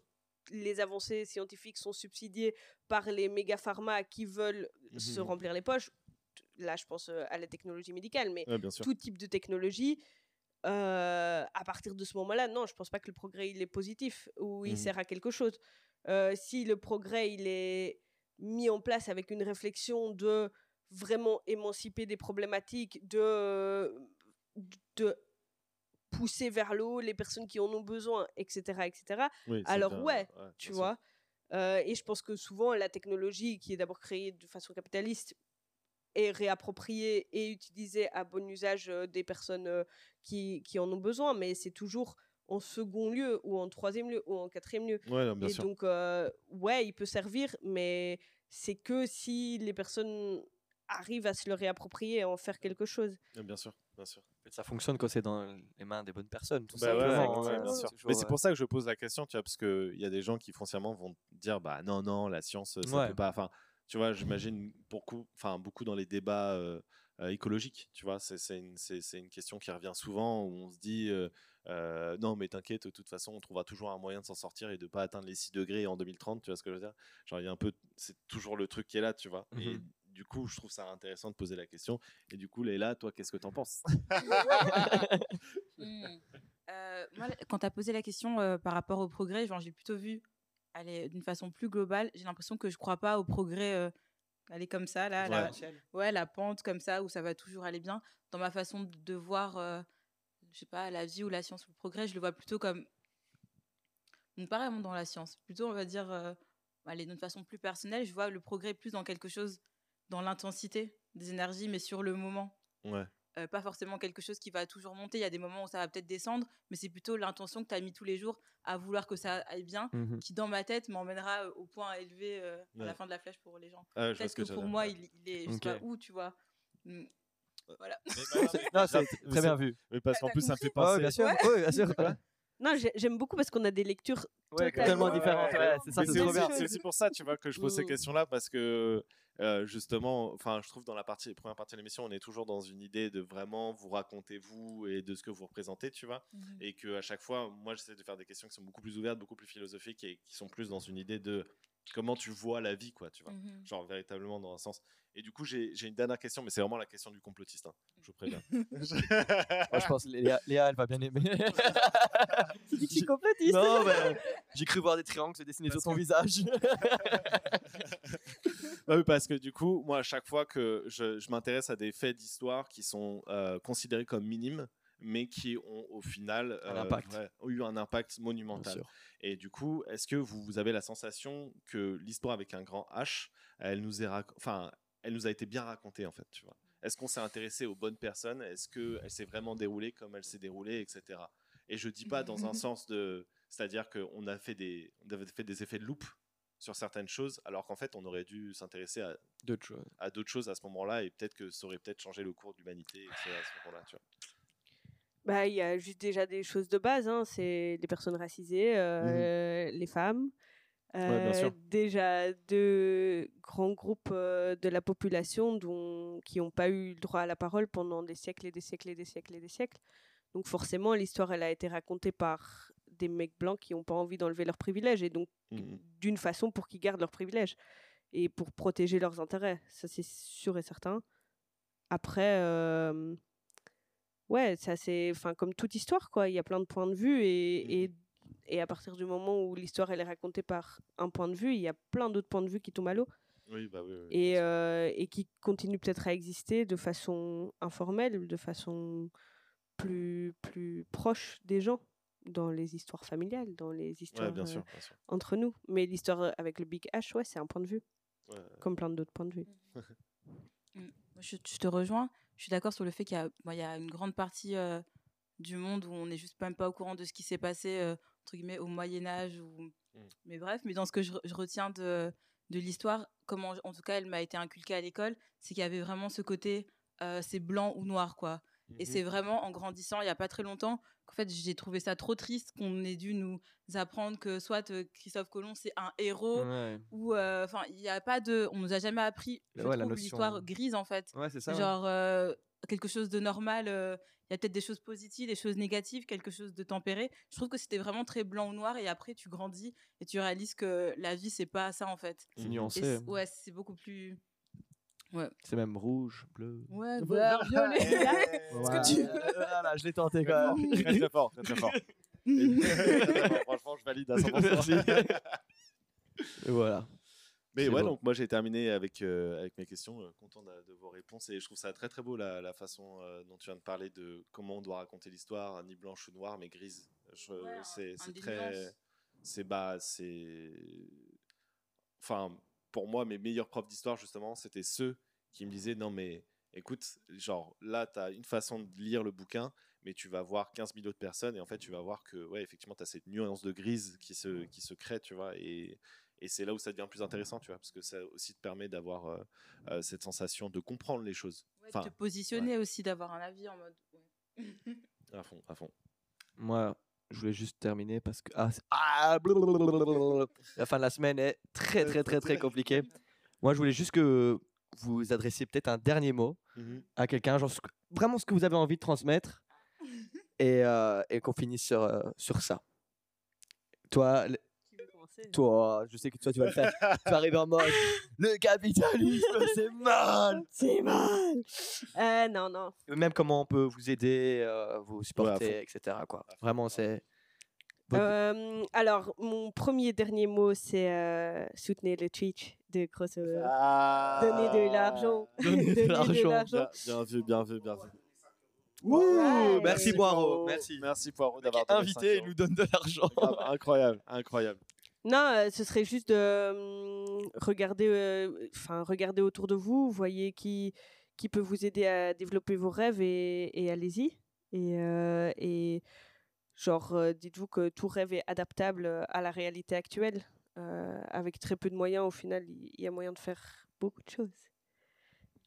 [SPEAKER 3] les avancées scientifiques sont subsidiées par les méga pharma qui veulent se
[SPEAKER 2] Mhm.
[SPEAKER 3] remplir les poches. Là, je pense euh, à la technologie médicale, mais
[SPEAKER 2] Ouais,
[SPEAKER 3] tout type de technologie. Euh, à partir de ce moment-là, non, je pense pas que le progrès il est positif ou il
[SPEAKER 2] Mhm.
[SPEAKER 3] sert à quelque chose. Euh, si le progrès il est mis en place avec une réflexion de vraiment émanciper des problématiques, de, de pousser vers le haut les personnes qui en ont besoin, etc., etc.
[SPEAKER 2] Oui,
[SPEAKER 3] Alors
[SPEAKER 2] un-
[SPEAKER 3] ouais, tu vois. Euh, et je pense que souvent, la technologie qui est d'abord créée de façon capitaliste est réappropriée et utilisée à bon usage euh, des personnes euh, qui, qui en ont besoin, mais c'est toujours en second lieu ou en troisième lieu ou en quatrième lieu.
[SPEAKER 2] Ouais, non, bien
[SPEAKER 3] et
[SPEAKER 2] sûr.
[SPEAKER 3] donc, euh, ouais, il peut servir, mais c'est que si les personnes arrivent à se le réapproprier et à en faire quelque chose.
[SPEAKER 2] Ouais, Bien sûr, bien sûr.
[SPEAKER 1] Ça fonctionne quand c'est dans les mains des bonnes personnes, tout
[SPEAKER 2] Bah ouais,
[SPEAKER 1] simplement.
[SPEAKER 2] ouais,
[SPEAKER 1] hein.
[SPEAKER 2] bien
[SPEAKER 1] C'est
[SPEAKER 2] sûr.
[SPEAKER 1] toujours,
[SPEAKER 2] Mais c'est
[SPEAKER 1] euh,
[SPEAKER 2] pour ça que je pose la question, tu vois, parce qu'il y a des gens qui foncièrement vont dire, bah non, non, la science, ça
[SPEAKER 1] Ouais.
[SPEAKER 2] peut pas. Enfin, tu vois, j'imagine beaucoup, enfin, beaucoup dans les débats euh, euh, écologiques, tu vois, c'est une, question qui revient souvent où on se dit, euh, euh, non, mais t'inquiète, de toute façon, on trouvera toujours un moyen de s'en sortir et de pas atteindre les 6 degrés en 2030, tu vois ce que je veux dire? Genre, il y a un peu, c'est toujours le truc qui est là, tu vois? Et
[SPEAKER 1] Mhm.
[SPEAKER 2] du coup, je trouve ça intéressant de poser la question. Et du coup, Léla, toi, qu'est-ce que t'en penses?
[SPEAKER 4] Mm. Euh, moi, quand tu as posé la question euh, par rapport au progrès, j'ai plutôt vu aller d'une façon plus globale. J'ai l'impression que je crois pas au progrès euh, aller comme ça, là, la, ouais, la pente comme ça, où ça va toujours aller bien. Dans ma façon de, de voir, euh, je sais pas, la vie ou la science ou le progrès, je le vois plutôt comme. Donc, pas vraiment dans la science, plutôt, on va dire, euh, aller d'une façon plus personnelle. Je vois le progrès plus dans quelque chose, dans l'intensité des énergies, mais sur le moment.
[SPEAKER 2] Ouais.
[SPEAKER 4] Euh, pas forcément quelque chose qui va toujours monter. Il y a des moments où ça va peut-être descendre, mais c'est plutôt l'intention que tu as mis tous les jours à vouloir que ça aille bien,
[SPEAKER 1] Mhm.
[SPEAKER 4] qui dans ma tête m'emmènera euh, au point élevé euh, à la fin de la flèche pour les gens.
[SPEAKER 2] Ah,
[SPEAKER 4] Peut-être que, pour moi, il, il est, je sais pas
[SPEAKER 1] Ok.
[SPEAKER 4] où, tu vois. Mm. Voilà.
[SPEAKER 1] Non, très bien vu.
[SPEAKER 2] Mais parce
[SPEAKER 4] T'as-
[SPEAKER 2] qu'en plus, ça me fait penser.
[SPEAKER 1] bien sûr. Ouais, bien sûr. Ouais,
[SPEAKER 3] Non, j'ai- j'aime beaucoup parce qu'on a des lectures
[SPEAKER 1] totalement
[SPEAKER 3] Totalement
[SPEAKER 1] différentes. Ouais, c'est
[SPEAKER 2] aussi, pour ça, tu vois, que je pose ces
[SPEAKER 3] Mm.
[SPEAKER 2] questions-là parce que euh, justement, enfin, je trouve dans la partie, première partie de l'émission, on est toujours dans une idée de vraiment vous raconter vous et de ce que vous représentez, tu vois, et que à chaque fois, moi, j'essaie de faire des questions qui sont beaucoup plus ouvertes, beaucoup plus philosophiques et qui sont plus dans une idée de comment tu vois la vie, quoi, tu vois,
[SPEAKER 4] Mhm.
[SPEAKER 2] genre véritablement dans un sens. Et du coup, j'ai j'ai une dernière question, mais c'est vraiment la question du complotiste, hein, je vous préviens.
[SPEAKER 1] Moi, je pense que Léa, Léa, elle va bien aimer.
[SPEAKER 3] Tu dis que je suis complotiste.
[SPEAKER 1] non, mais j'ai cru voir des triangles se dessiner sur ton
[SPEAKER 2] que-
[SPEAKER 1] visage.
[SPEAKER 2] Bah oui, parce que du coup, moi, à chaque fois que je, je m'intéresse à des faits d'histoire qui sont euh, considérés comme minimes, mais qui ont au final
[SPEAKER 1] Un
[SPEAKER 2] euh, ont eu un impact monumental. Et du coup, est-ce que vous, vous avez la sensation que l'histoire avec un grand H, elle nous, est rac- enfin, elle nous a été bien racontée, en fait, tu vois? Est-ce qu'on s'est intéressé aux bonnes personnes? Est-ce qu'elle s'est vraiment déroulée comme elle s'est déroulée, etc. Et je dis pas dans un sens de... C'est-à-dire qu'on a fait des, on a fait des effets de loupe sur certaines choses, alors qu'en fait, on aurait dû s'intéresser à,
[SPEAKER 1] D'autres choses.
[SPEAKER 2] à d'autres choses à ce moment-là, et peut-être que ça aurait peut-être changé le cours de l'humanité, etc. à ce moment-là, tu vois.
[SPEAKER 3] Bah, il y a juste déjà des choses de base, hein. c'est les personnes racisées, euh, les femmes. Euh, déjà deux grands groupes euh, de la population dont, qui n'ont pas eu le droit à la parole pendant des siècles et des siècles et des siècles et des siècles. Donc forcément, l'histoire, elle a été racontée par des mecs blancs qui n'ont pas envie d'enlever leurs privilèges et donc
[SPEAKER 2] Mhm.
[SPEAKER 3] d'une façon pour qu'ils gardent leurs privilèges et pour protéger leurs intérêts. Ça, c'est sûr et certain. Après, euh, ouais, ça c'est, enfin, comme toute histoire, quoi. Il y a plein de points de vue et, et, et à partir du moment où l'histoire elle est racontée par un point de vue, il y a plein d'autres points de vue qui tombent à l'eau
[SPEAKER 2] Oui, bah oui. oui,
[SPEAKER 3] et, euh, et qui continuent peut-être à exister de façon informelle, de façon plus, plus proche des gens dans les histoires familiales, dans les histoires
[SPEAKER 2] Ouais, bien
[SPEAKER 3] euh,
[SPEAKER 2] sûr, bien sûr.
[SPEAKER 3] entre nous. Mais l'histoire euh, avec le Big H, ouais, c'est un point de vue,
[SPEAKER 2] Ouais,
[SPEAKER 3] comme plein d'autres points de vue.
[SPEAKER 4] Moi, Je, je te rejoins. Je suis d'accord sur le fait qu'il y, a- bon, y a une grande partie euh, du monde où on n'est juste même pas au courant de ce qui s'est passé euh, entre guillemets au Moyen Âge. Ou... Mais bref, mais dans ce que je, re- je retiens de, de l'histoire, comment en tout cas elle m'a été inculquée à l'école, c'est qu'il y avait vraiment ce côté euh, c'est blanc ou noir quoi. Et
[SPEAKER 2] Mhm.
[SPEAKER 4] c'est vraiment en grandissant, il n'y a pas très longtemps, qu'en fait j'ai trouvé ça trop triste qu'on ait dû nous apprendre que soit Christophe Colomb c'est un héros
[SPEAKER 1] Ouais,
[SPEAKER 4] ou enfin il n'y a pas de, on nous a jamais appris
[SPEAKER 1] Ouais,
[SPEAKER 4] l'histoire grise en fait.
[SPEAKER 1] ouais c'est ça.
[SPEAKER 4] Genre quelque chose de normal, euh, il y a peut-être des choses positives, des choses négatives, quelque chose de tempéré. Je trouve que c'était vraiment très blanc ou noir et après tu grandis et tu réalises que la vie c'est pas ça en fait.
[SPEAKER 1] C'est nuancé.
[SPEAKER 4] ouais, c'est beaucoup plus
[SPEAKER 1] C'est même rouge, bleu.
[SPEAKER 4] ouais,
[SPEAKER 3] Vert,
[SPEAKER 4] vert, violet.
[SPEAKER 1] Ce que tu veux. Voilà, je l'ai tenté quand même.
[SPEAKER 2] Très très fort, très très fort. Et-. Franchement, je valide à 100%.
[SPEAKER 1] Merci. Et voilà.
[SPEAKER 2] Mais
[SPEAKER 1] C'est
[SPEAKER 2] ouais,
[SPEAKER 1] beau.
[SPEAKER 2] donc moi j'ai terminé avec, euh, avec mes questions, euh, content de, de vos réponses et je trouve ça très très beau la, la façon euh, dont tu viens de parler de comment on doit raconter l'histoire, ni blanche ou noire, mais grise. Je-
[SPEAKER 4] Ouais, un-
[SPEAKER 2] c'est
[SPEAKER 4] un
[SPEAKER 2] c'est
[SPEAKER 4] des
[SPEAKER 2] très, c'est bah c'est, enfin pour moi mes meilleurs profs d'histoire justement c'était ceux qui me disaient non mais écoute genre là tu as une façon de lire le bouquin mais tu vas voir 15 000 autres personnes et en fait tu vas voir que ouais effectivement tu as cette nuance de grise qui se qui se crée tu vois et et c'est là où ça devient plus intéressant, tu vois, parce que ça aussi te permet d'avoir euh, euh, cette sensation de comprendre les choses.
[SPEAKER 4] Ouais,
[SPEAKER 2] Enfin,
[SPEAKER 4] te positionner aussi, d'avoir un avis en mode. ouais.
[SPEAKER 2] à fond, à fond.
[SPEAKER 1] Moi, je voulais juste terminer parce que ah, ah, la fin de la semaine est très très très très compliquée. Moi, je voulais juste que vous adressiez peut-être un dernier mot à quelqu'un, genre vraiment ce que vous avez envie de transmettre, et, euh, et qu'on finisse sur euh, sur ça. Toi, le-
[SPEAKER 3] Qui veut commencer
[SPEAKER 1] toi, je sais que toi tu vas le faire. tu vas arriver en mode le capitalisme c'est mal.
[SPEAKER 3] C'est mal Euh, Non, non.
[SPEAKER 1] Même comment on peut vous aider, euh, vous supporter, etc. Quoi. Vraiment, c'est
[SPEAKER 3] Euh, alors, mon premier dernier mot, c'est euh, soutenez le Twitch de Crossover.
[SPEAKER 2] Ah.
[SPEAKER 3] Donnez de l'argent.
[SPEAKER 1] Donnez de l'argent.
[SPEAKER 2] Bien, bien vu, bien vu, bien vu.
[SPEAKER 1] Ouh,
[SPEAKER 3] Ouais.
[SPEAKER 1] merci Boiro, merci.
[SPEAKER 2] Merci Poirot d'avoir
[SPEAKER 1] Invité,
[SPEAKER 2] 5
[SPEAKER 1] il nous donne de l'argent.
[SPEAKER 2] incroyable, incroyable.
[SPEAKER 3] Non, euh, ce serait juste de hum, regarder, euh, enfin, regarder autour de vous, voyez qui, qui peut vous aider à développer vos rêves et, et allez-y. Et, euh, et genre, euh, dites-vous que tout rêve est adaptable à la réalité actuelle. Euh, avec très peu de moyens, au final, il y, a moyen de faire beaucoup de choses.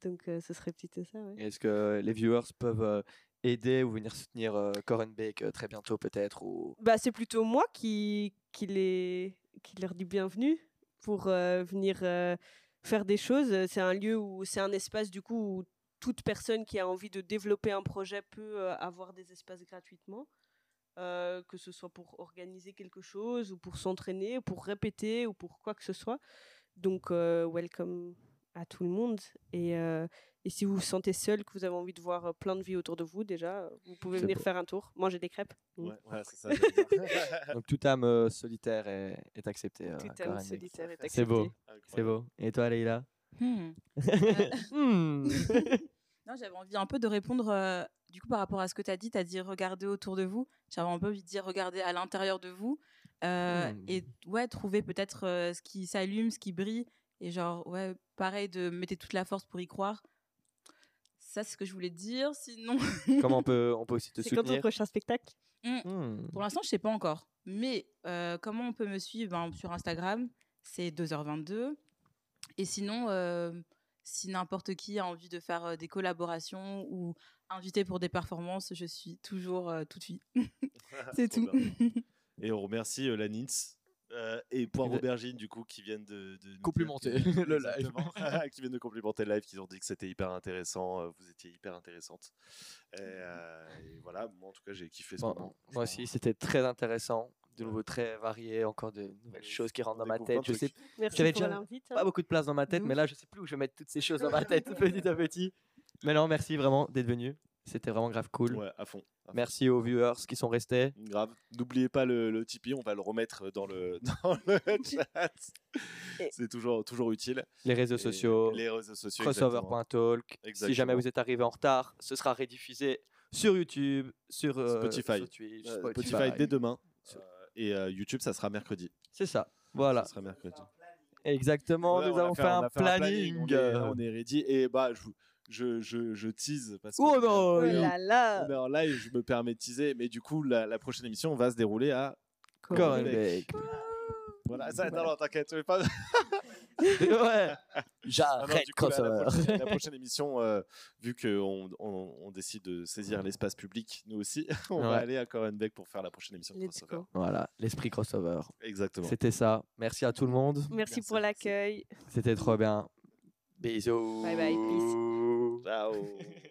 [SPEAKER 3] Donc, ce serait plutôt ça. ouais.
[SPEAKER 1] Est-ce que les viewers peuvent aider ou venir soutenir Coren Beck euh, très bientôt peut-être ou...
[SPEAKER 3] Bah, c'est plutôt moi qui, qui, les, qui leur dis bienvenue pour euh, venir euh, faire des choses. C'est un lieu où c'est un espace du coup où toute personne qui a envie de développer un projet peut euh, avoir des espaces gratuitement, que ce soit pour organiser quelque chose ou pour s'entraîner, ou pour répéter ou pour quoi que ce soit. Donc, welcome à tout le monde. Et, euh, et si vous vous sentez seul, que vous avez envie de voir euh, plein de vie autour de vous, déjà, euh, vous pouvez venir
[SPEAKER 1] beau.
[SPEAKER 3] faire un tour, manger des crêpes. Mm.
[SPEAKER 2] Ouais, ouais, c'est ça.
[SPEAKER 1] Donc toute âme euh, solitaire est, est acceptée. euh,
[SPEAKER 3] âme solitaire est accepté.
[SPEAKER 1] C'est beau, c'est beau. Et toi Leïla
[SPEAKER 4] Hmm.
[SPEAKER 1] Hmm.
[SPEAKER 4] Non, j'avais envie un peu de répondre, euh, du coup, par rapport à ce que tu as dit, tu as dit regarder autour de vous. J'avais un peu envie de dire regarder à l'intérieur de vous. euh,
[SPEAKER 1] Hmm.
[SPEAKER 4] Et ouais, trouver peut-être euh, ce qui s'allume, ce qui brille. Et genre, ouais, pareil, de mettre toute la force pour y croire. Ça, c'est ce que je voulais te dire. Sinon,
[SPEAKER 1] Comment on peut, on peut aussi te
[SPEAKER 3] C'est quand ton
[SPEAKER 1] soutenir
[SPEAKER 3] prochain spectacle
[SPEAKER 1] Hmm.
[SPEAKER 4] pour l'instant, je sais pas encore. Mais euh, comment on peut me suivre Ben, Sur Instagram, c'est 2h22. Et sinon, euh, si n'importe qui a envie de faire des collaborations ou invité pour des performances, je suis toujours toute fille. C'est tout.
[SPEAKER 2] Et on remercie la NINS euh, et Point Aubergine, du coup, qui viennent de,
[SPEAKER 1] complimenter le live.
[SPEAKER 2] qui viennent de complimenter le live, qui ont dit que c'était hyper intéressant, euh, vous étiez hyper intéressante. Euh, et, voilà, moi en tout cas, j'ai kiffé ce moment.
[SPEAKER 1] Moi aussi, c'était très intéressant. De nouveau très varié, encore de nouvelles choses qui rentrent dans ma tête. Je sais,
[SPEAKER 3] j'avais déjà hein.
[SPEAKER 1] pas beaucoup de place dans ma tête, mais là, je sais plus où je vais mettre toutes ces choses dans ma tête petit à petit. Mais non, merci vraiment d'être venu. C'était vraiment grave cool.
[SPEAKER 2] Ouais, à fond.
[SPEAKER 1] Merci aux viewers qui sont restés.
[SPEAKER 2] Grave. N'oubliez pas le, le, Tipeee, on va le remettre dans le, dans le chat. C'est toujours, toujours utile.
[SPEAKER 1] Les réseaux sociaux.
[SPEAKER 2] Les réseaux sociaux.
[SPEAKER 1] Crossover.talk. Si jamais vous êtes arrivé en retard, ce sera rediffusé sur YouTube, sur
[SPEAKER 2] euh, Spotify. Twitch, euh, Spotify. dès demain. Euh, et YouTube, ça sera mercredi.
[SPEAKER 1] C'est ça. Voilà.
[SPEAKER 2] Ça sera mercredi.
[SPEAKER 1] Exactement, nous avons fait, un, planning.
[SPEAKER 2] On, est, on, est, ready. Et bah, je vous je, je, je tease parce que
[SPEAKER 1] oh non,
[SPEAKER 3] oh là là.
[SPEAKER 2] on est en live, je me permets de teaser, mais du coup la, la prochaine émission va se dérouler à
[SPEAKER 1] Corenbeck.
[SPEAKER 2] Voilà, ça, non, non, t'inquiète, tu pas.
[SPEAKER 1] ouais, j'arrête crossover.
[SPEAKER 2] La, prochaine émission, euh, vu qu'on on, on, décide de saisir l'espace public, nous aussi, on va aller à Corenbeck pour faire la prochaine émission de crossover.
[SPEAKER 1] Voilà, l'esprit crossover.
[SPEAKER 2] Exactement.
[SPEAKER 1] C'était ça. Merci à tout le monde.
[SPEAKER 3] Merci, Merci pour l'accueil.
[SPEAKER 1] C'était trop bien. Bisous.
[SPEAKER 3] Bye bye. Peace.
[SPEAKER 2] Ciao.